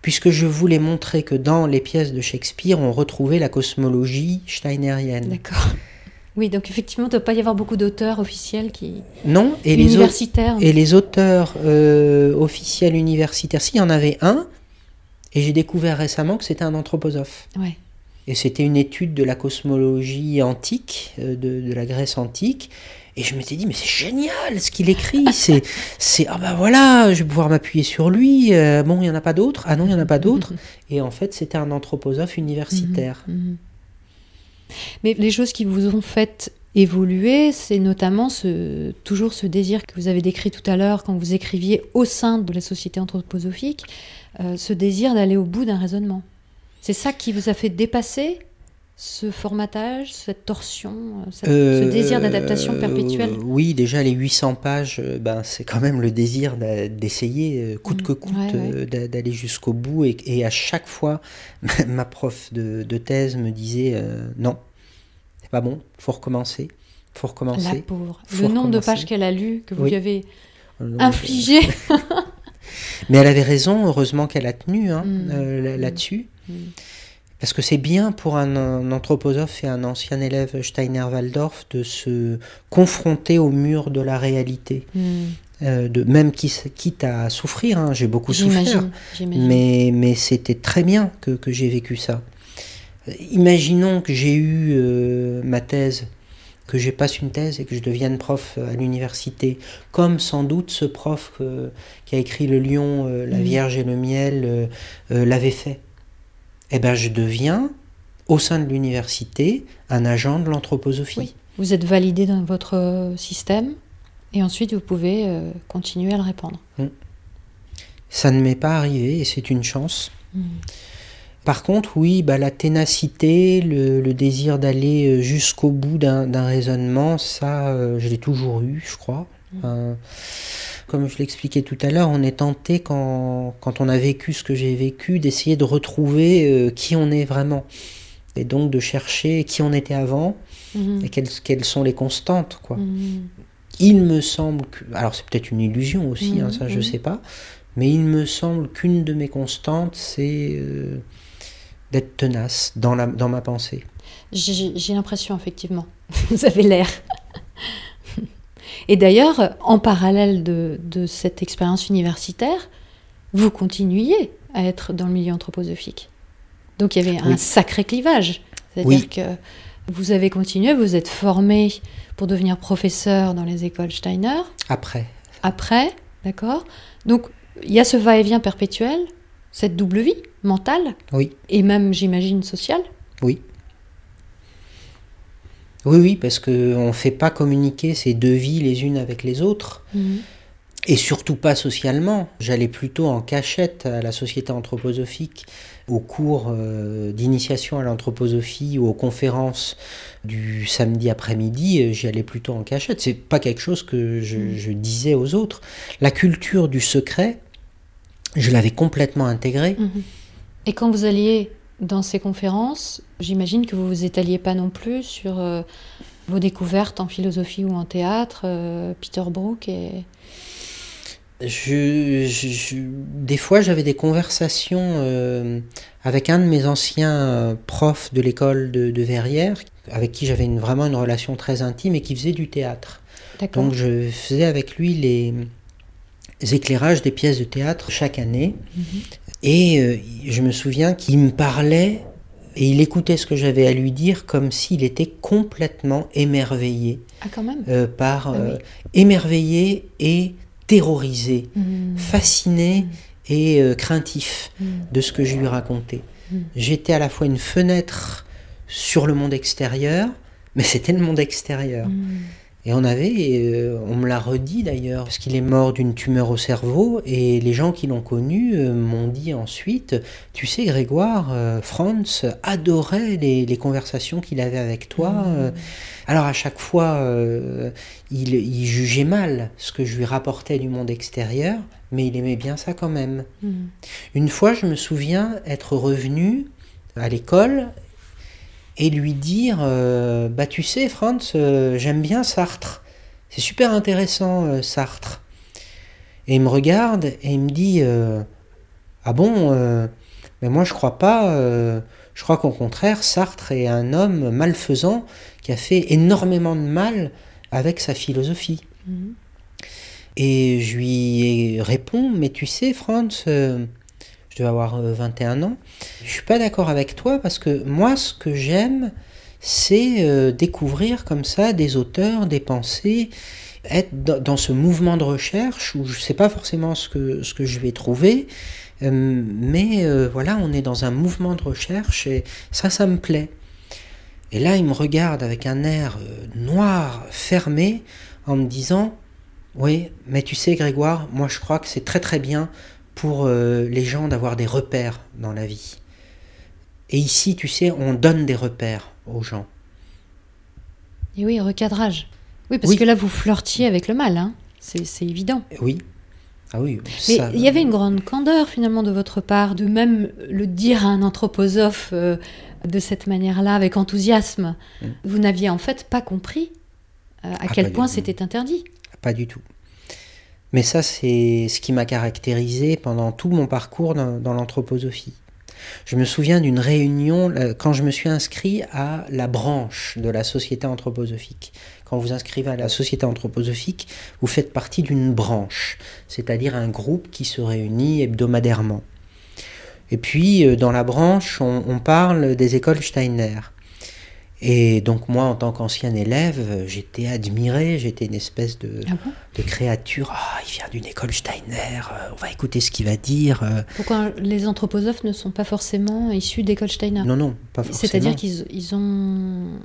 Puisque je voulais montrer que dans les pièces de Shakespeare, on retrouvait la cosmologie steinérienne. D'accord. Oui, donc effectivement, il ne doit pas y avoir beaucoup d'auteurs officiels qui. Non, et les, universitaires. et les auteurs euh, officiels universitaires, s'il y en avait un, et j'ai découvert récemment que c'était un anthroposophe. Ouais. Et c'était une étude de la cosmologie antique, euh, de, de la Grèce antique. Et je m'étais dit, mais c'est génial ce qu'il écrit. C'est, c'est, ah ben voilà, je vais pouvoir m'appuyer sur lui. Euh, bon, il n'y en a pas d'autres. Ah non, il n'y en a pas d'autres. Et en fait, c'était un anthroposophe universitaire. Mhm. Mais les choses qui vous ont fait évoluer, c'est notamment toujours ce désir que vous avez décrit tout à l'heure quand vous écriviez au sein de la société anthroposophique, euh, ce désir d'aller au bout d'un raisonnement. C'est ça qui vous a fait dépasser ce formatage, cette torsion, euh, cette- Euh, ce désir d'adaptation perpétuelle Oui, déjà les 800 pages, euh, ben, c'est quand même le désir d'essayer, euh, coûte Mm. que coûte, Ouais, ouais. euh, d'a- d'aller jusqu'au bout. Et, et à chaque fois, ma prof de, de thèse me disait euh, non, c'est pas bon, faut recommencer, faut La recommencer. pauvre. Faut Le nombre de pages qu'elle a lues, que vous Oui. lui avez Euh, infligées. Mais elle avait raison, heureusement qu'elle a tenu hein, Mm. euh, là- là-dessus. Mm. Parce que c'est bien pour un, un anthroposophe et un ancien élève Steiner-Waldorf de se confronter au mur de la réalité. Hmm. Euh, de, même qui, quitte à souffrir, hein, j'ai beaucoup souffert. Mais, mais c'était très bien que, que j'ai vécu ça. Euh, Imaginons que j'ai eu euh, ma thèse, que je passe une thèse et que je devienne prof à l'université, comme sans doute ce prof qui a écrit Le lion, euh, la Mhm. Vierge et le miel euh, euh, l'avait fait. Eh bien, je deviens, au sein de l'université, un agent de l'anthroposophie. Oui. Vous êtes validé dans votre euh, système et ensuite vous pouvez euh, continuer à le répandre. Ça ne m'est pas arrivé et c'est une chance. Hmm. Par contre, oui, bah, la ténacité, le, le désir d'aller euh, jusqu'au bout d'un raisonnement, ça, euh, je l'ai toujours eu, je crois. Euh, comme je l'expliquais tout à l'heure, on est tenté, quand, quand on a vécu ce que j'ai vécu, d'essayer de retrouver euh, qui on est vraiment. Et donc de chercher qui on était avant Mhm. et quelles, quelles sont les constantes. Quoi. Mhm. Il me semble que. Alors, c'est peut-être une illusion aussi, hein, Mhm, ça, je sais pas. Mais il me semble qu'une de mes constantes, c'est euh, d'être tenace dans, la, dans ma pensée. J'ai l'impression, effectivement. Vous avez l'air. Et d'ailleurs, en parallèle de, de cette expérience universitaire, vous continuiez à être dans le milieu anthroposophique. Donc il y avait un sacré clivage. C'est-à-dire Oui. que vous avez continué, vous êtes formé pour devenir professeur dans les écoles Steiner. Après. Après, d'accord Donc il y a ce va-et-vient perpétuel, cette double vie mentale Oui, et même, j'imagine, sociale. oui. Oui, oui, parce qu'on ne fait pas communiquer ces deux vies les unes avec les autres. Et surtout pas socialement. J'allais plutôt en cachette à la société anthroposophique, aux cours euh, d'initiation à l'anthroposophie ou aux conférences du samedi après-midi. euh, J'y allais plutôt en cachette. C'est pas quelque chose que je, Mm. je disais aux autres. La culture du secret, je l'avais complètement intégrée. Mhm. Et quand vous alliez dans ces conférences, j'imagine que vous vous étaliez pas non plus sur euh, vos découvertes en philosophie ou en théâtre, euh, Peter Brook et... Je, je- je- des fois, j'avais des conversations euh, avec un de mes anciens profs de l'école de, de Verrières, avec qui j'avais une- vraiment une relation très intime et qui faisait du théâtre. Donc, je faisais avec lui les, les éclairages des pièces de théâtre chaque année. Mhm. Et euh, je me souviens qu'il me parlait et il écoutait ce que j'avais à lui dire comme s'il était complètement émerveillé Ah, quand même euh, par Ah oui. euh, émerveillé et terrorisé Mhm. fasciné et euh, craintif Mhm. de ce que je lui racontais. J'étais à la fois une fenêtre sur le monde extérieur, mais c'était le monde extérieur. Et on avait, euh, on me l'a redit d'ailleurs, parce qu'il est mort d'une tumeur au cerveau, et les gens qui l'ont connu euh, m'ont dit ensuite, tu sais Grégoire, euh, Franz adorait les, les conversations qu'il avait avec toi. Euh, alors à chaque fois, il, il jugeait mal ce que je lui rapportais du monde extérieur, mais il aimait bien ça quand même. Mhm. Une fois, je me souviens être revenu à l'école et lui dire euh, Bah, tu sais, Franz, euh, j'aime bien Sartre. C'est super intéressant, euh, Sartre. Et il me regarde et il me dit Ah bon Mais moi, je crois pas. je crois qu'au contraire, Sartre est un homme malfaisant qui a fait énormément de mal avec sa philosophie. Mhm. Et je lui réponds, mais tu sais, Franz, euh, je dois avoir euh, 21 ans, je suis pas d'accord avec toi parce que moi, ce que j'aime, c'est euh, découvrir comme ça des auteurs, des pensées, être dans, ce mouvement de recherche où je sais pas forcément ce que, ce que je vais trouver, euh, mais euh, voilà, on est dans un mouvement de recherche et ça, ça me plaît. Et là, il me regarde avec un air euh, noir, fermé, en me disant, oui, mais tu sais, Grégoire, moi je crois que c'est très très bien pour euh, les gens d'avoir des repères dans la vie. Et ici, tu sais, on donne des repères aux gens. Et oui, recadrage. Oui, parce Oui. que là, vous flirtiez avec le mal, hein. c'est c'est évident. Oui. Ah oui. Mais ça- il y avait une grande candeur finalement de votre part, de même le dire à un anthroposophe euh, de cette manière-là, avec enthousiasme. Mm. Vous n'aviez en fait pas compris euh, à Ah, quel point c'était interdit. Pas du tout. Mais ça, c'est ce qui m'a caractérisé pendant tout mon parcours dans, l'anthroposophie. Je me souviens d'une réunion euh, quand je me suis inscrit à la branche de la société anthroposophique. Quand vous inscrivez à la société anthroposophique, vous faites partie d'une branche, c'est-à-dire un groupe qui se réunit hebdomadairement. Et puis, euh, dans la branche, on parle des écoles Steiner. Et donc moi, en tant qu'ancien élève, euh, j'étais admiré, j'étais une espèce de, Ah bon? de créature. Ah, il vient d'une école Steiner, euh, on va écouter ce qu'il va dire. euh. Pourquoi les anthroposophes ne sont pas forcément issus d'école Steiner? Non, non, pas forcément. C'est-à-dire qu'ils ils ont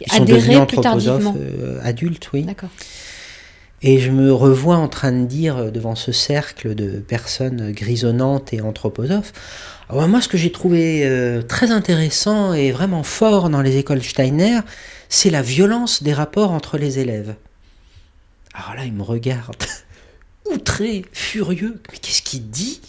Ils sont adhéré plus anthroposophes tardivement. euh, adultes, oui. D'accord. Et je me revois en train de dire devant ce cercle de personnes grisonnantes et anthroposophes, ah ouais, moi ce que j'ai trouvé euh, très intéressant et vraiment fort dans les écoles Steiner, c'est la violence des rapports entre les élèves. Alors là, il me regarde, outré, furieux. Mais qu'est-ce qu'il dit?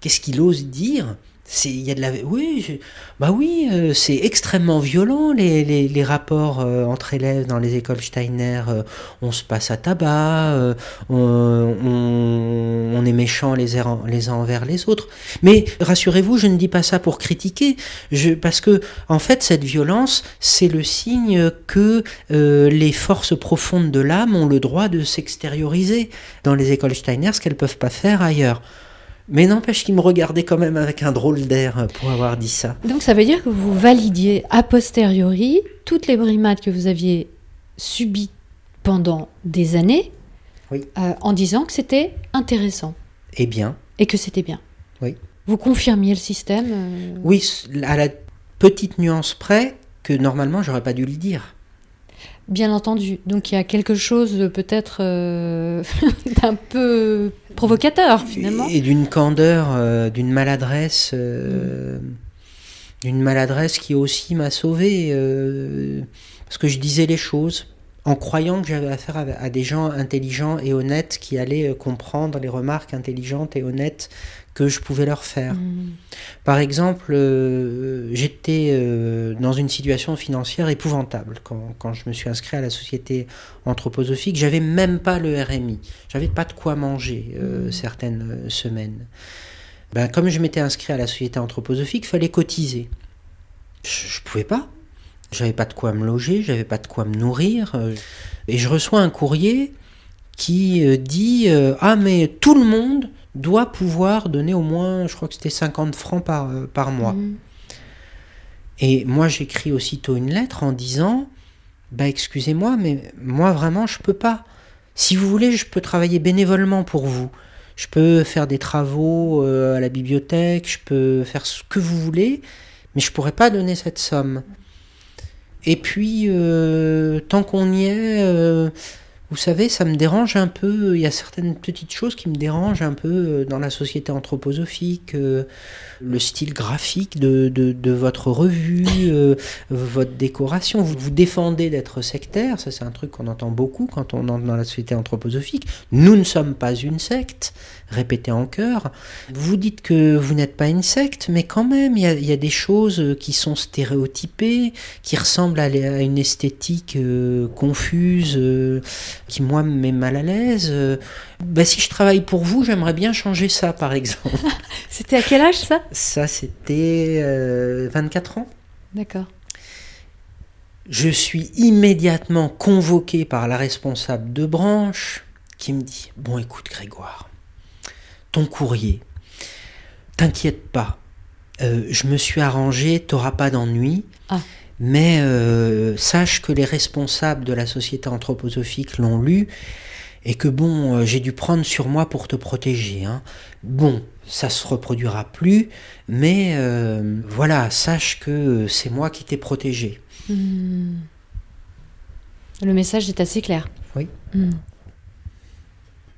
Qu'est-ce qu'il ose dire? Il y a de la, oui, bah oui, euh, c'est extrêmement violent les, les, rapports euh, entre élèves dans les écoles Steiner. euh, on se passe à tabac, on, est méchant les, uns- les uns envers les autres. Mais rassurez-vous, je ne dis pas ça pour critiquer, parce que en fait, cette violence, c'est le signe que les forces profondes de l'âme ont le droit de s'extérioriser dans les écoles Steiner, ce qu'elles peuvent pas faire ailleurs. Mais n'empêche qu'il me regardait quand même avec un drôle d'air euh, pour avoir dit ça. Donc ça veut dire que vous validiez a posteriori toutes les brimades que vous aviez subies pendant des années Oui. euh, en disant que c'était intéressant Eh bien, et que c'était bien. Oui. Vous confirmiez le système euh, oui, à la petite nuance près que normalement j'aurais pas dû le dire. Bien entendu. Donc il y a quelque chose peut-être euh, d'un peu provocateur finalement. Et d'une candeur, euh, d'une maladresse, euh, d'une maladresse qui aussi m'a sauvé, parce que je disais les choses en croyant que j'avais affaire à, à des gens intelligents et honnêtes qui allaient comprendre les remarques intelligentes et honnêtes que je pouvais leur faire. Mm. Par exemple, euh, j'étais euh, dans une situation financière épouvantable quand, quand je me suis inscrit à la société anthroposophique. J'avais même pas le RMI. J'avais pas de quoi manger euh, Mhm. certaines semaines. Ben, comme je m'étais inscrit à la société anthroposophique, fallait cotiser. Je, je pouvais pas. J'avais pas de quoi me loger, j'avais pas de quoi me nourrir. et je reçois un courrier qui dit Ah, mais tout le monde doit pouvoir donner au moins, je crois que c'était 50 francs par, euh, par mois. Mm. Et moi, j'écris aussitôt une lettre en disant Bah, excusez-moi, mais moi, vraiment, je peux pas. Si vous voulez, je peux travailler bénévolement pour vous. Je peux faire des travaux euh, à la bibliothèque, je peux faire ce que vous voulez, mais je pourrais pas donner cette somme. Et puis, euh, tant qu'on y est, vous savez, ça me dérange un peu. Il y a certaines petites choses qui me dérangent un peu euh, dans la société anthroposophique. euh, le style graphique de, de, votre revue, euh, votre décoration. Vous vous défendez d'être sectaire, ça c'est un truc qu'on entend beaucoup quand on entre dans la société anthroposophique. Nous ne sommes pas une secte, répétez en chœur. Vous dites que vous n'êtes pas une secte, mais quand même, il y a, des choses qui sont stéréotypées, qui ressemblent à, à une esthétique confuse, qui moi me met mal à l'aise. Euh, bah, si je travaille pour vous, j'aimerais bien changer ça, par exemple. C'était à quel âge ça? Ça, c'était euh, 24 ans. D'accord. Je suis immédiatement convoqué par la responsable de branche qui me dit Bon, écoute, Grégoire, ton courrier, t'inquiète pas, euh, je me suis arrangé, t'auras pas d'ennui. Ah. Mais euh, sache que les responsables de la société anthroposophique l'ont lu et que bon, euh, j'ai dû prendre sur moi pour te protéger. hein. Bon, ça se reproduira plus, mais euh, voilà, sache que c'est moi qui t'ai protégé. Mm. Le message est assez clair. Oui. Mm.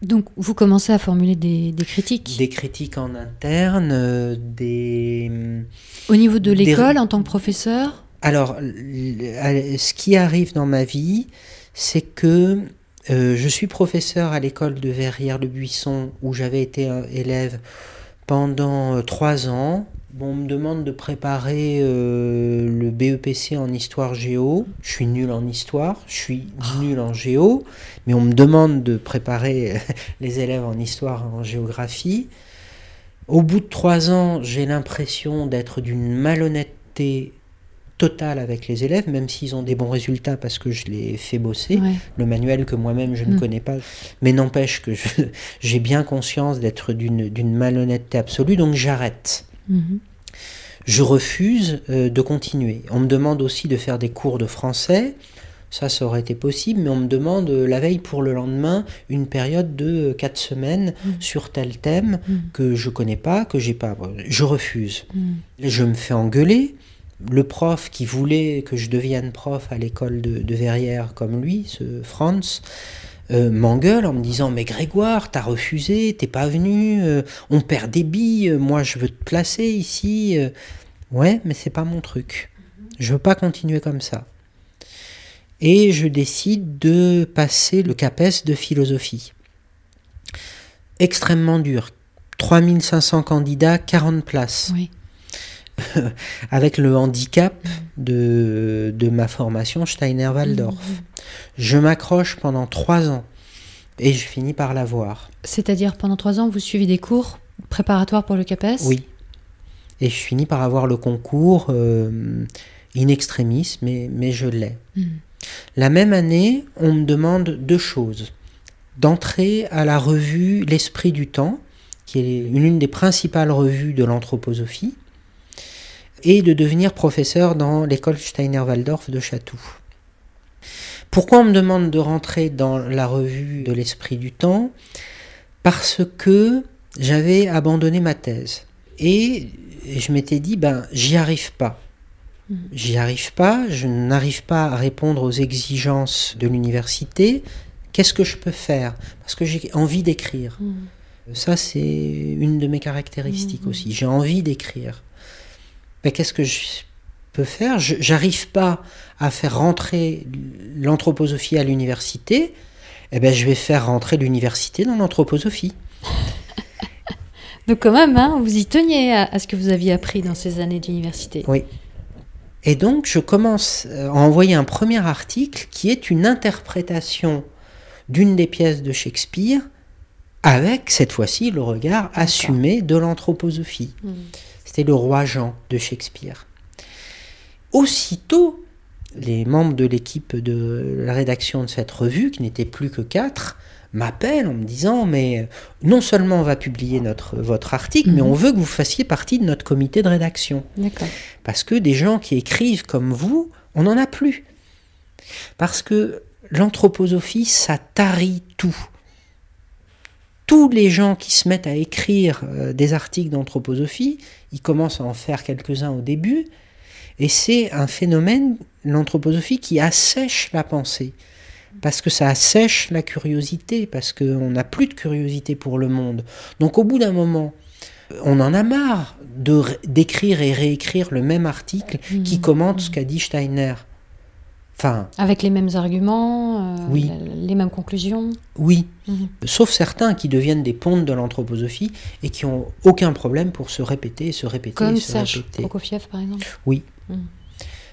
Donc vous commencez à formuler des, des critiques Des critiques en interne, des... Au niveau de l'école, en tant que professeur Alors, ce qui arrive dans ma vie, c'est que euh, je suis professeur à l'école de Verrières-le-Buisson, où j'avais été élève pendant trois ans on me demande de préparer euh, le BEPC en histoire géo. Je suis nul en histoire, je suis nul en géo, mais on me demande de préparer les élèves en histoire et en géographie. Au bout de trois ans, j'ai l'impression d'être d'une malhonnêteté totale avec les élèves, même s'ils ont des bons résultats parce que je les fais bosser. Le manuel que moi-même je ne mm. connais pas, mais n'empêche que j'ai bien conscience d'être d'une malhonnêteté absolue, donc j'arrête. Mhm. Je refuse euh, de continuer. On me demande aussi de faire des cours de français. Ça, ça aurait été possible, mais on me demande euh, la veille pour le lendemain une période de 4 euh, semaines mhm. sur tel thème mhm. que je connais pas, que j'ai pas. Je refuse. Je me fais engueuler. Le prof qui voulait que je devienne prof à l'école de, Verrières comme lui, ce Franz, euh, m'engueule en me disant mais Grégoire t'as refusé t'es pas venu euh, on perd des billes moi je veux te placer ici euh. ouais mais c'est pas mon truc. Je veux pas continuer comme ça. Et je décide de passer le CAPES de philosophie. Extrêmement dur. 3500 candidats 40 places. Oui. avec le handicap de, de ma formation Steiner-Waldorf. Mmh. Je m'accroche pendant trois ans et je finis par l'avoir. C'est-à-dire pendant trois ans, vous suivez des cours préparatoires pour le CAPES Oui. Et je finis par avoir le concours euh, in extremis, mais, mais je l'ai. Mmh. La même année, on me demande deux choses. D'entrer à la revue L'Esprit du Temps, qui est l'une des principales revues de l'anthroposophie, et de devenir professeur dans l'école Steiner-Waldorf de Chatou. Pourquoi on me demande de rentrer dans la revue de l'esprit du temps? Parce que j'avais abandonné ma thèse. Et je m'étais dit, ben, j'y arrive pas. Hmm. J'y arrive pas, je n'arrive pas à répondre aux exigences de l'université. Qu'est-ce que je peux faire? Parce que j'ai envie d'écrire. Hmm. Ça, c'est une de mes caractéristiques hmm. aussi. J'ai envie d'écrire qu'est-ce que je peux faire? J'arrive pas à faire rentrer l'anthroposophie à l'université. Eh ben, je vais faire rentrer l'université dans l'anthroposophie. Donc quand même, hein, vous y teniez à, ce que vous aviez appris dans ces années d'université. Oui. Et donc je commence à envoyer un premier article qui est une interprétation d'une des pièces de Shakespeare avec cette fois-ci le regard assumé de l'anthroposophie. Hmm. C'était le roi Jean de Shakespeare. Aussitôt, les membres de l'équipe de la rédaction de cette revue, qui n'étaient plus que quatre, m'appellent en me disant mais non seulement on va publier notre, votre article, mais mhm. on veut que vous fassiez partie de notre comité de rédaction. Parce que des gens qui écrivent comme vous, on n'en a plus. Parce que l'anthroposophie, ça tarit tout tous les gens qui se mettent à écrire euh, des articles d'anthroposophie, ils commencent à en faire quelques-uns au début, et c'est un phénomène, l'anthroposophie, qui assèche la pensée, parce que ça assèche la curiosité, parce qu'on n'a plus de curiosité pour le monde. Donc au bout d'un moment, on en a marre d'écrire et réécrire le même article qui mmh. commente ce qu'a dit Steiner. Avec les mêmes arguments, euh, les mêmes conclusions Oui, mhm. sauf certains qui deviennent des pontes de l'anthroposophie et qui ont aucun problème pour se répéter, se répéter, Comme se Serge Prokofiev, par exemple Oui. Mhm.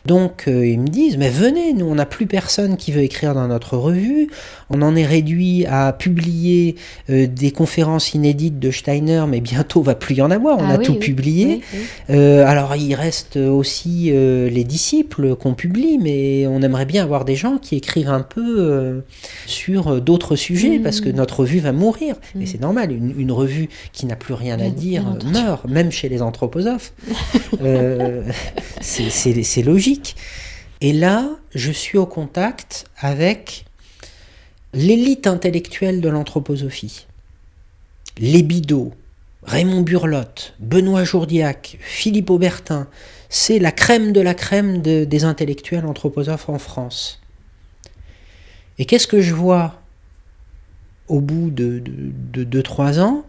Donc euh, ils me disent, mais venez, nous on n'a plus personne qui veut écrire dans notre revue, on en est réduit à publier euh, des conférences inédites de Steiner, mais bientôt va plus y en avoir, on ah a tout publié. Euh, alors il reste aussi les disciples qu'on publie, mais on aimerait bien avoir des gens qui écrivent un peu sur d'autres sujets, parce que mmh. notre revue va mourir. Et mmh. c'est normal, une, revue qui n'a plus rien à dire meurt, même chez les anthroposophes. c'est logique. Et là, je suis au contact avec l'élite intellectuelle de l'anthroposophie. Les Raymond Burlotte, Benoît Jourdiac, Philippe Aubertin, c'est la crème de la crème des intellectuels anthroposophes en France. Et qu'est-ce que je vois au bout de 2-3 ans,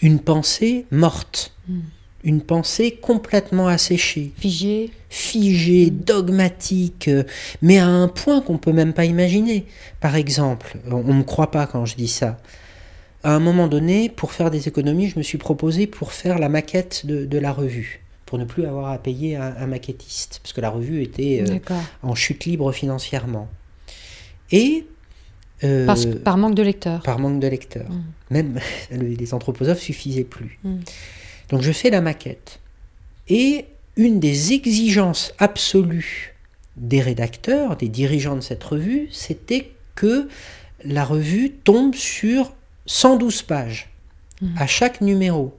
une pensée morte, Mm. Une pensée complètement asséchée, Figé. figée, dogmatique, euh, mais à un point qu'on peut même pas imaginer. Par exemple, on ne me croit pas quand je dis ça. À un moment donné, pour faire des économies, je me suis proposé pour faire la maquette de, de la revue, pour ne plus avoir à payer un, un maquettiste, parce que la revue était euh, en chute libre financièrement. Et euh, Parce que- par manque de lecteurs. par manque de lecteurs. Mm. Même le- les anthroposophes suffisaient plus. Mm. Donc je fais la maquette. Et une des exigences absolues des rédacteurs, des dirigeants de cette revue, c'était que la revue tombe sur 112 pages Mm. à chaque numéro.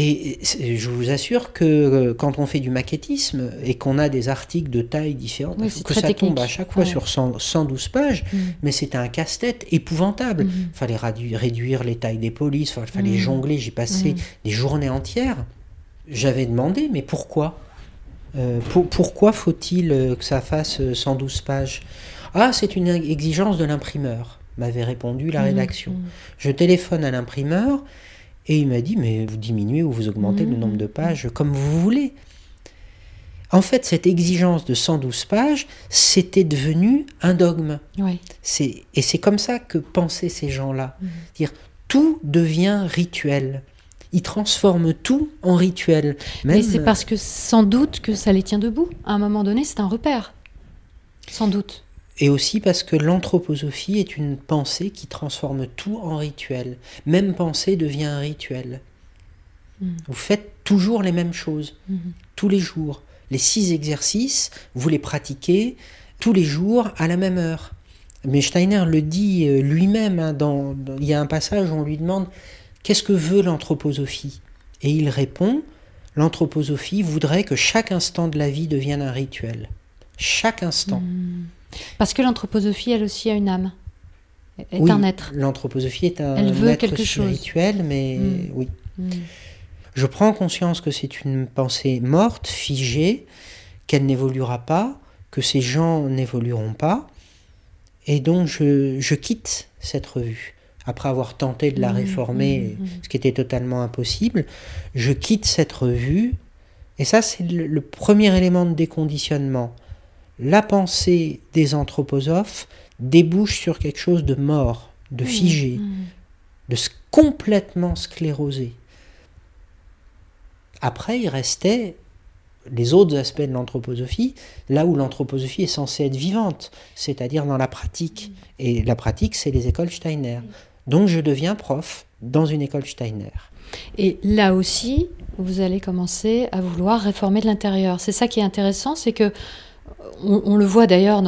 Et je vous assure que euh, quand on fait du maquettisme et qu'on a des articles de taille Oui, c'est que ça tombe à chaque fois Ouais. sur 100 112 pages, Mm. mais c'était un casse-tête épouvantable. Mhm. Il fallait réduire les tailles des polices, il fallait Mhm. jongler, j'ai passé des journées entières. J'avais demandé, mais pourquoi? Euh, pour- Pourquoi faut-il euh, que ça fasse euh, 112 pages? Ah, c'est une exigence de l'imprimeur, m'avait répondu la rédaction. Je téléphone à l'imprimeur et il m'a dit, mais vous diminuez ou vous augmentez le Mhm. nombre de pages comme vous voulez. En fait, cette exigence de 112 pages, c'était devenu un dogme. Et c'est comme ça que pensaient ces gens-là. Mhm. Dire tout devient rituel. Ils transforment tout en rituel. Mais c'est parce que sans doute que ça les tient debout. À un moment donné, c'est un repère. Sans doute. Et aussi parce que l'anthroposophie est une pensée qui transforme tout en rituel. Même pensée devient un rituel. Mhm. Vous faites toujours les mêmes choses, Mhm. tous les jours. Les six exercices, vous les pratiquez tous les jours à la même heure. Mais Steiner le dit euh, lui-même, hein, dans, dans- il y a un passage où on lui demande qu'est-ce que veut l'anthroposophie? Et il répond, l'anthroposophie voudrait que chaque instant de la vie devienne un rituel. Chaque instant. Mhm. Parce que l'anthroposophie, elle aussi, a une âme. Est Oui, un être. L'anthroposophie est un Elle veut être quelque chose. spirituel, mais Mm. oui. Mhm. Je prends conscience que c'est une pensée morte, figée, qu'elle n'évoluera pas, que ces gens n'évolueront pas, et donc je, je quitte cette revue. Après avoir tenté de la Mhm, réformer, ce qui était totalement impossible, je quitte cette revue, et ça c'est le, le premier élément de déconditionnement. La pensée des anthroposophes débouche sur quelque chose de mort, de figé Mhm. de complètement sclérosé. Après, il restait les autres aspects de l'anthroposophie, là où l'anthroposophie est censée être vivante, c'est-à-dire dans la pratique. Et la pratique, c'est les écoles Steiner. Donc je deviens prof dans une école Steiner. Et là aussi, vous allez commencer à vouloir réformer de l'intérieur. C'est ça qui est intéressant, c'est que on, le voit d'ailleurs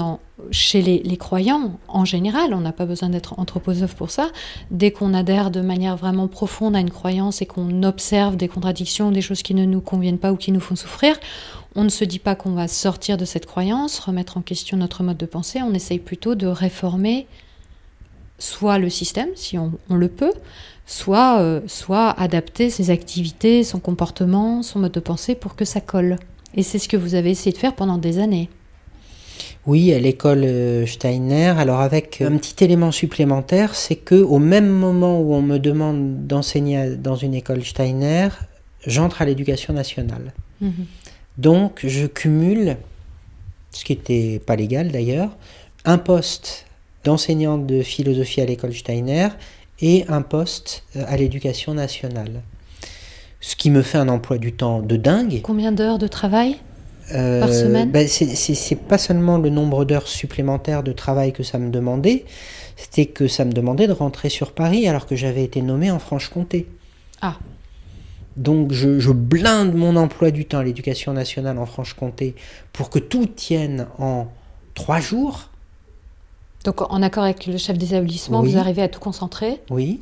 chez les, croyants en général, on n'a pas besoin d'être anthroposophe pour ça. Dès qu'on adhère de manière vraiment profonde à une croyance et qu'on observe des contradictions, des choses qui ne nous conviennent pas ou qui nous font souffrir, on ne se dit pas qu'on va sortir de cette croyance, remettre en question notre mode de pensée, on essaye plutôt de réformer soit le système, si on, on le peut, soit, euh, soit adapter ses activités, son comportement, son mode de pensée pour que ça colle. Et c'est ce que vous avez essayé de faire pendant des années. Oui, à l'école euh, Steiner. Alors avec un petit élément supplémentaire, c'est que au même moment où on me demande d'enseigner dans une école Steiner, j'entre à l'éducation nationale. Mhm. Donc je cumule, ce qui n'était pas légal d'ailleurs, un poste d'enseignant de philosophie à l'école Steiner et un poste euh, à l'éducation nationale. Ce qui me fait un emploi du temps de dingue. Combien d'heures de travail? Euh, Par semaine ben, c'est- pas seulement le nombre d'heures supplémentaires de travail que ça me demandait, c'était que ça me demandait de rentrer sur Paris alors que j'avais été nommé en Franche-Comté. Ah. Donc je, je blinde mon emploi du temps à l'éducation nationale en Franche-Comté pour que tout tienne en trois jours, Donc en accord avec le chef d'établissement, Oui. vous arrivez à tout concentrer oui,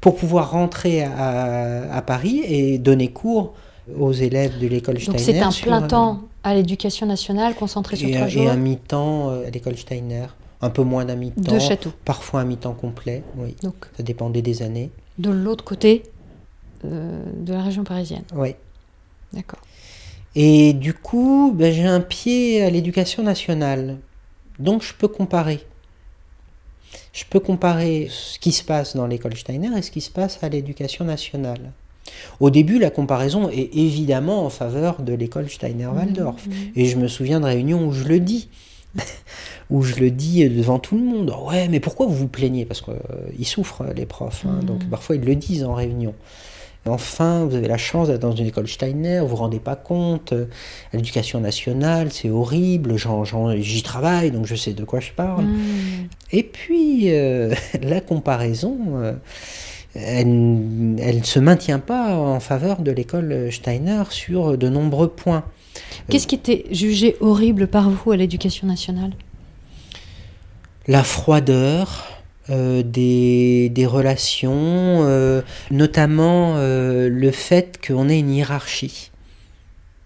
pour pouvoir rentrer à, à Paris et donner cours aux élèves de l'école Donc Steiner. c'est un plein temps à l'éducation nationale concentré sur et, trois un- jours et un mi-temps euh, à l'école Steiner. Un peu moins d'un mi-temps. de château. Parfois un mi-temps complet, oui. Donc Ça dépendait des années. de l'autre côté euh, de la région parisienne. Oui. D'accord. Et du coup, ben, j'ai un pied à l'éducation nationale. Donc je peux comparer. je peux comparer ce qui se passe dans l'école Steiner et ce qui se passe à l'éducation nationale. Au début, la comparaison est évidemment en faveur de l'école Steiner-Waldorf. Mmh, mmh. Et je me souviens de réunions où je le dis, où je le dis devant tout le monde. Ouais, mais pourquoi vous vous plaignez? Parce qu'ils souffrent, les profs. hein. Mmh. Donc parfois, ils le disent en réunion. Enfin, vous avez la chance d'être dans une école Steiner, vous vous rendez pas compte. euh, à L'éducation nationale, c'est horrible. J'y travaille, donc je sais de quoi je parle. Mmh. Et puis, euh, la comparaison, euh, elle ne se maintient pas en faveur de l'école Steiner sur de nombreux points. Qu'est-ce qui était jugé horrible par vous à l'éducation nationale? La froideur euh, des, des relations, euh, notamment euh, le fait qu'on ait une hiérarchie.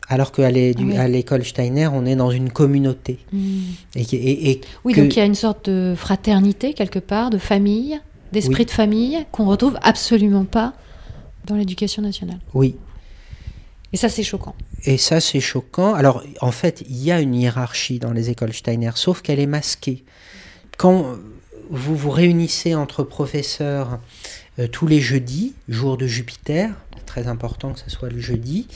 Alors qu'à Ah oui. l'école Steiner, on est dans une communauté. Mmh. Et, et- et Oui, que- donc il y a une sorte de fraternité quelque part, de famille, d'esprit Oui. de famille qu'on retrouve absolument pas dans l'éducation nationale. oui, Et ça, c'est choquant. Et ça, c'est choquant. Alors, en fait, il y a une hiérarchie dans les écoles Steiner, sauf qu'elle est masquée. Quand vous vous réunissez entre professeurs euh, tous les jeudis, jour de Jupiter, très important que ce soit le jeudi,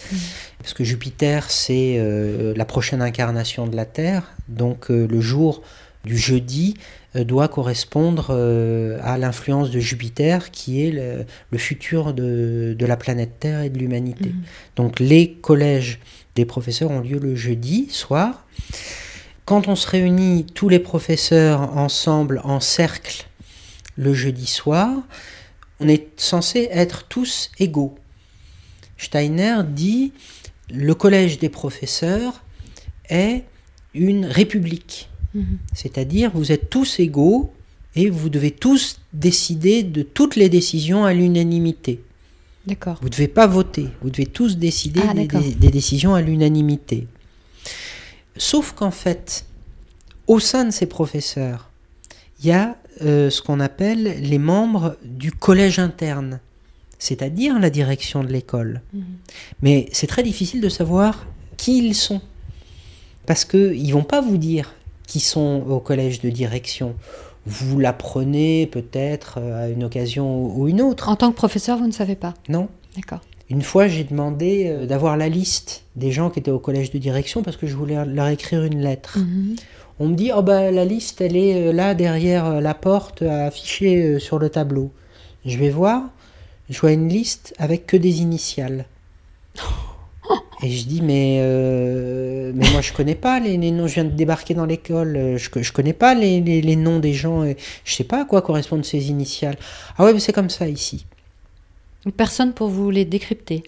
parce que Jupiter, c'est euh, la prochaine incarnation de la Terre, donc euh, le jour du jeudi doit correspondre euh, à l'influence de Jupiter, qui est le, le futur de, de la planète Terre et de l'humanité. Mhm. Donc les collèges des professeurs ont lieu le jeudi soir. Quand on se réunit tous les professeurs ensemble en cercle le jeudi soir, on est censé être tous égaux. Steiner dit le collège des professeurs est une république, Mhm. c'est-à-dire vous êtes tous égaux et vous devez tous décider de toutes les décisions à l'unanimité. D'accord. Vous ne devez pas voter, vous devez tous décider Ah, des, d'accord. des- des décisions à l'unanimité. Sauf qu'en fait, au sein de ces professeurs, il y a euh, ce qu'on appelle les membres du collège interne, c'est-à-dire la direction de l'école. Mhm. Mais c'est très difficile de savoir qui ils sont, parce qu'ils ne vont pas vous dire qui sont au collège de direction. Vous l'apprenez peut-être euh, à une occasion ou une autre. En tant que professeur, vous ne savez pas? Non D'accord. une fois, j'ai demandé euh, d'avoir la liste des gens qui étaient au collège de direction parce que je voulais leur écrire une lettre. Mhm. On me dit, oh bah, la liste, elle est euh, là derrière la porte, affichée sur le tableau. Je vais voir, je vois une liste avec que des initiales. Et je dis, mais, euh, mais moi je connais pas les, les noms, je viens de débarquer dans l'école, euh, je, je connais pas les, les- les noms des gens, et je sais pas à quoi correspondent ces initiales. Ah ouais, mais c'est comme ça ici. Personne pour vous les décrypter.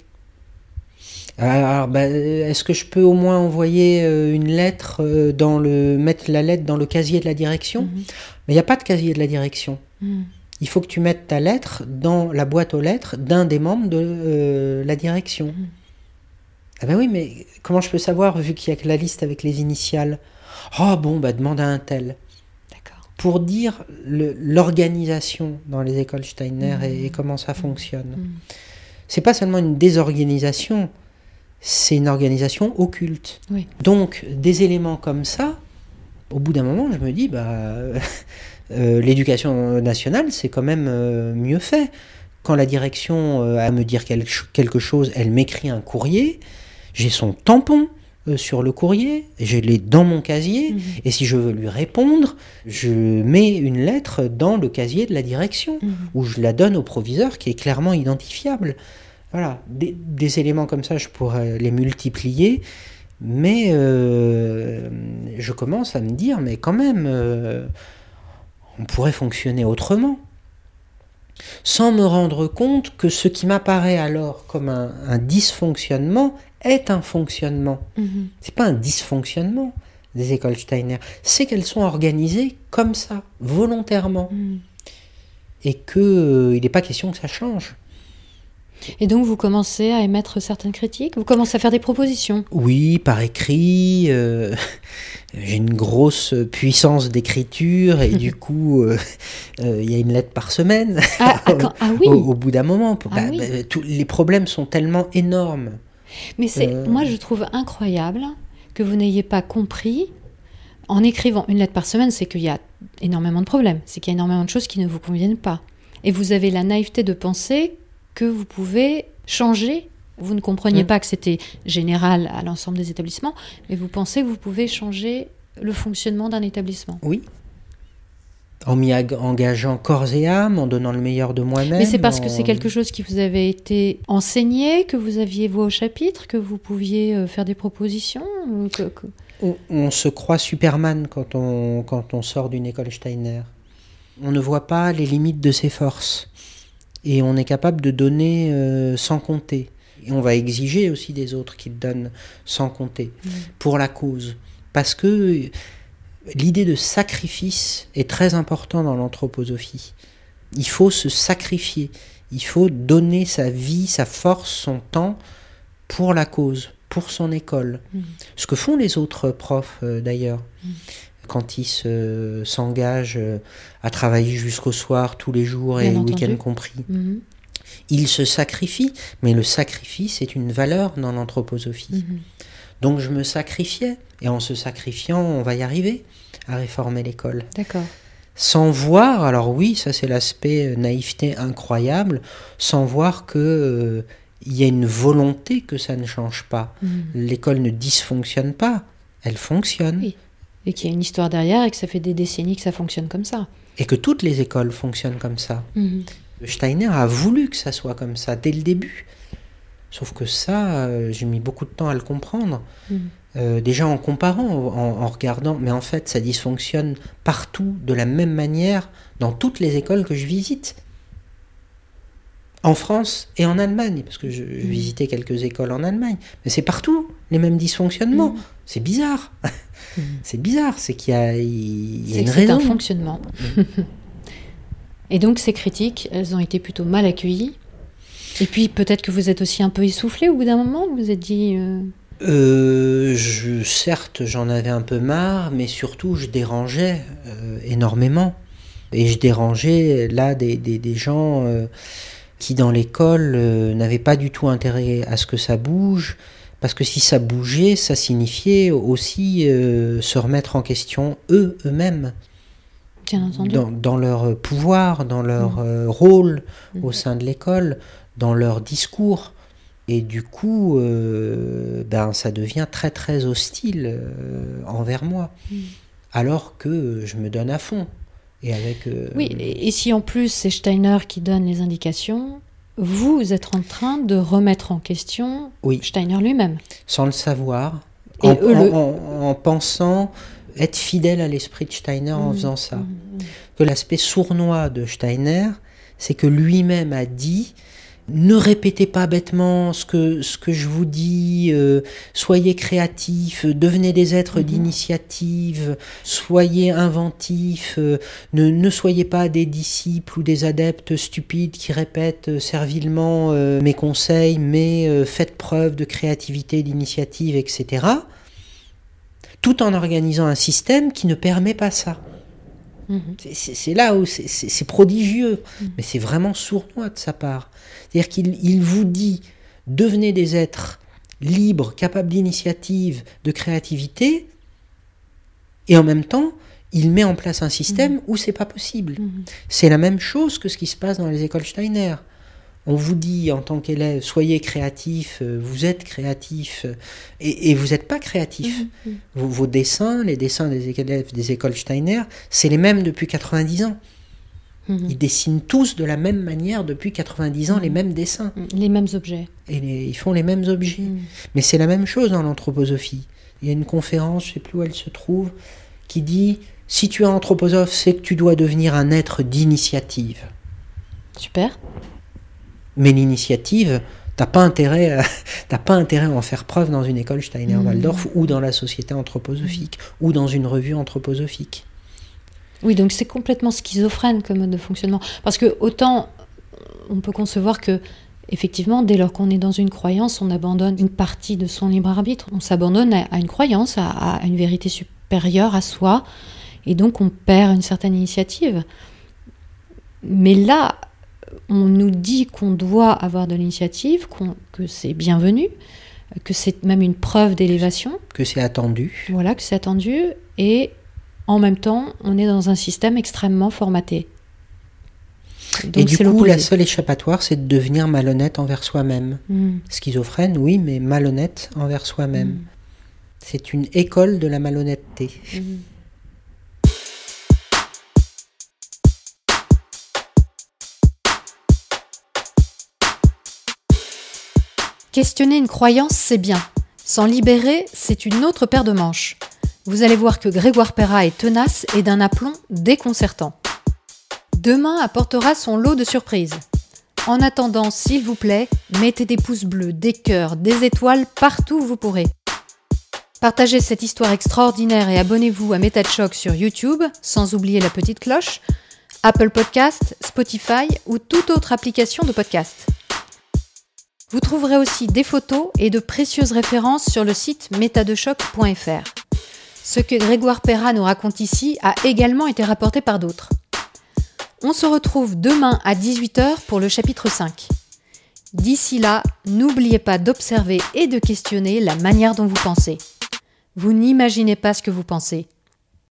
Alors, bah, euh, est-ce que je peux au moins envoyer euh, une lettre euh, dans le mettre la lettre dans le casier de la direction? Mhm. Mais il n'y a pas de casier de la direction. Mhm. Il faut que tu mettes ta lettre dans la boîte aux lettres d'un des membres de euh, la direction. Mhm. Ah ben oui, mais comment je peux savoir vu qu'il y a que la liste avec les initiales? Oh bon, bah demande à un tel. D'accord. Pour dire le- l'organisation dans les écoles Steiner et, et comment ça fonctionne. Mhm. C'est pas seulement une désorganisation, c'est une organisation occulte. Oui. Donc, des éléments comme ça, au bout d'un moment, je me dis, bah, euh, l'éducation nationale, c'est quand même euh, mieux fait. Quand la direction euh, a à me dire quel- quelque chose, elle m'écrit un courrier, j'ai son tampon euh, sur le courrier, je l'ai dans mon casier, Mhm. et si je veux lui répondre, je mets une lettre dans le casier de la direction Mhm. où je la donne au proviseur qui est clairement identifiable. Voilà, des, des éléments comme ça, je pourrais les multiplier, mais euh, je commence à me dire, mais quand même, euh, on pourrait fonctionner autrement. Sans me rendre compte que ce qui m'apparaît alors comme un, un dysfonctionnement est un fonctionnement. Mhm. C'est pas un dysfonctionnement des écoles Steiner, c'est qu'elles sont organisées comme ça, volontairement, Mhm. et que euh, n'est pas question que ça change. Et donc, vous commencez à émettre certaines critiques? Vous commencez à faire des propositions? Oui, par écrit, euh, j'ai une grosse puissance d'écriture et du coup, euh, euh, il y a une lettre par semaine Ah, ah, quand- ah oui au, au bout d'un moment. Ah Bah, oui. bah, tous- les problèmes sont tellement énormes. Mais c'est, Euh. moi, je trouve incroyable que vous n'ayez pas compris en écrivant une lettre par semaine, c'est qu'il y a énormément de problèmes, c'est qu'il y a énormément de choses qui ne vous conviennent pas. Et vous avez la naïveté de penser que vous pouvez changer. Vous ne compreniez Mm. pas que c'était général à l'ensemble des établissements, mais vous pensez que vous pouvez changer le fonctionnement d'un établissement. Oui. En m'y ag- engageant corps et âme, en donnant le meilleur de moi-même. Mais c'est parce que c'est quelque chose qui vous avait été enseigné, que vous aviez voix au chapitre, que vous pouviez euh, faire des propositions ou que- que- On, on se croit Superman quand on, quand on sort d'une école Steiner. On ne voit pas les limites de ses forces. Et on est capable de donner euh, sans compter. Et on va exiger aussi des autres qu'ils donnent sans compter. Pour la cause. Parce que l'idée de sacrifice est très importante dans l'anthroposophie. Il faut se sacrifier. Il faut donner sa vie, sa force, son temps pour la cause, pour son école. Ce que font les autres profs euh, d'ailleurs. Quand ils se- s'engagent euh, à travailler jusqu'au soir, tous les jours et le week-end compris. Mhm. Ils se sacrifient, mais le sacrifice est une valeur dans l'anthroposophie. Donc je me sacrifiais, et en se sacrifiant, on va y arriver à réformer l'école. D'accord. Sans voir, alors oui, ça c'est l'aspect euh, naïveté incroyable, sans voir que euh, il y a une volonté que ça ne change pas. Mhm. L'école ne dysfonctionne pas, elle fonctionne. Oui. Et qu'il y a une histoire derrière et que ça fait des décennies que ça fonctionne comme ça. Et que toutes les écoles fonctionnent comme ça. Mhm. Steiner a voulu que ça soit comme ça dès le début. Sauf que ça, euh, j'ai mis beaucoup de temps à le comprendre. Mhm. Euh, déjà en comparant, en, en regardant, mais en fait ça dysfonctionne partout de la même manière dans toutes les écoles que je visite. En France et en Allemagne, parce que je, je visitais quelques écoles en Allemagne, mais c'est partout les mêmes dysfonctionnements. Mhm. C'est bizarre. c'est bizarre, c'est qu'il y a, il y a une que c'est un raison. fonctionnement. et donc ces critiques, elles ont été plutôt mal accueillies. Et puis peut-être que vous êtes aussi un peu essoufflé au bout d'un moment, vous vous êtes dit... euh, Euh, je, certes, j'en avais un peu marre, mais surtout, je dérangeais euh, énormément. Et je dérangeais là des, des, des gens euh, qui, dans l'école, n'avaient pas du tout intérêt à ce que ça bouge. Parce que si ça bougeait, ça signifiait aussi se remettre en question eux, eux-mêmes, Bien entendu. dans, dans leur pouvoir, dans leur euh, rôle Mhm. au sein de l'école, dans leur discours. Et du coup, euh, ben, ça devient très très hostile euh, envers moi. Mhm. Alors que je me donne à fond. Et avec. euh, Oui, et et si en plus c'est Steiner qui donne les indications, vous êtes en train de remettre en question Oui, Steiner lui-même. sans le savoir. Et en, eux le- en- en- en pensant être fidèle à l'esprit de Steiner en Mhm. faisant ça. Mhm. que l'aspect sournois de Steiner, c'est que lui-même a dit ne répétez pas bêtement ce que, ce que je vous dis, euh, soyez créatifs, devenez des êtres Mhm. d'initiative, soyez inventifs, euh, ne, ne soyez pas des disciples ou des adeptes stupides qui répètent euh, servilement euh, mes conseils, mais faites preuve de créativité, d'initiative, etc. Tout en organisant un système qui ne permet pas ça. Mhm. C'est- là où c'est- prodigieux, Mm. mais c'est vraiment sournois de sa part. C'est-à-dire qu'il il vous dit devenez des êtres libres, capables d'initiative, de créativité, et en même temps, il met en place un système où c'est pas possible. Mhm. C'est la même chose que ce qui se passe dans les écoles Steiner. On vous dit en tant qu'élève, soyez créatif, euh, vous êtes créatif, euh, et, et vous n'êtes pas créatif. Mhm. Vos, vos dessins, les dessins des élèves des écoles Steiner, c'est les mêmes depuis 90 ans. Mhm. Ils dessinent tous de la même manière depuis 90 ans les mêmes dessins. Mhm. Les mêmes objets. Et les- ils font les mêmes objets. Mhm. Mais c'est la même chose dans l'anthroposophie. Il y a une conférence, je ne sais plus où elle se trouve, qui dit si tu es anthroposophe, c'est que tu dois devenir un être d'initiative. Super. Mais l'initiative, t'as pas intérêt, à, pas intérêt à en faire preuve dans une école Steiner-Waldorf ou dans la société anthroposophique ou dans une revue anthroposophique. Oui, donc c'est complètement schizophrène comme mode de fonctionnement. Parce que autant on peut concevoir que, effectivement, dès lors qu'on est dans une croyance, on abandonne une partie de son libre arbitre. On s'abandonne à, une croyance, à, à une vérité supérieure à soi, et donc on perd une certaine initiative. Mais là, on nous dit qu'on doit avoir de l'initiative, que c'est bienvenu. que c'est même une preuve d'élévation. Que c'est attendu. Voilà, que c'est attendu. Et en même temps, on est dans un système extrêmement formaté. Donc et du coup, la seule échappatoire, c'est de devenir malhonnête envers soi-même. Hmm. Schizophrène, oui, mais malhonnête envers soi-même. Hmm. C'est une école de la malhonnêteté. Hmm. Questionner une croyance, c'est bien. S'en libérer, c'est une autre paire de manches. Vous allez voir que Grégoire Perra est tenace et d'un aplomb déconcertant. Demain apportera son lot de surprises. En attendant, s'il vous plaît, mettez des pouces bleus, des cœurs, des étoiles partout où vous pourrez. Partagez cette histoire extraordinaire et abonnez-vous à Méta sur YouTube, sans oublier la petite cloche, Apple Podcast, Spotify ou toute autre application de podcast. Vous trouverez aussi des photos et de précieuses références sur le site métadechoc.fr. Ce que Grégoire Perra nous raconte ici a également été rapporté par d'autres. On se retrouve demain à 18h pour le chapitre 5. D'ici là, n'oubliez pas d'observer et de questionner la manière dont vous pensez. Vous n'imaginez pas ce que vous pensez.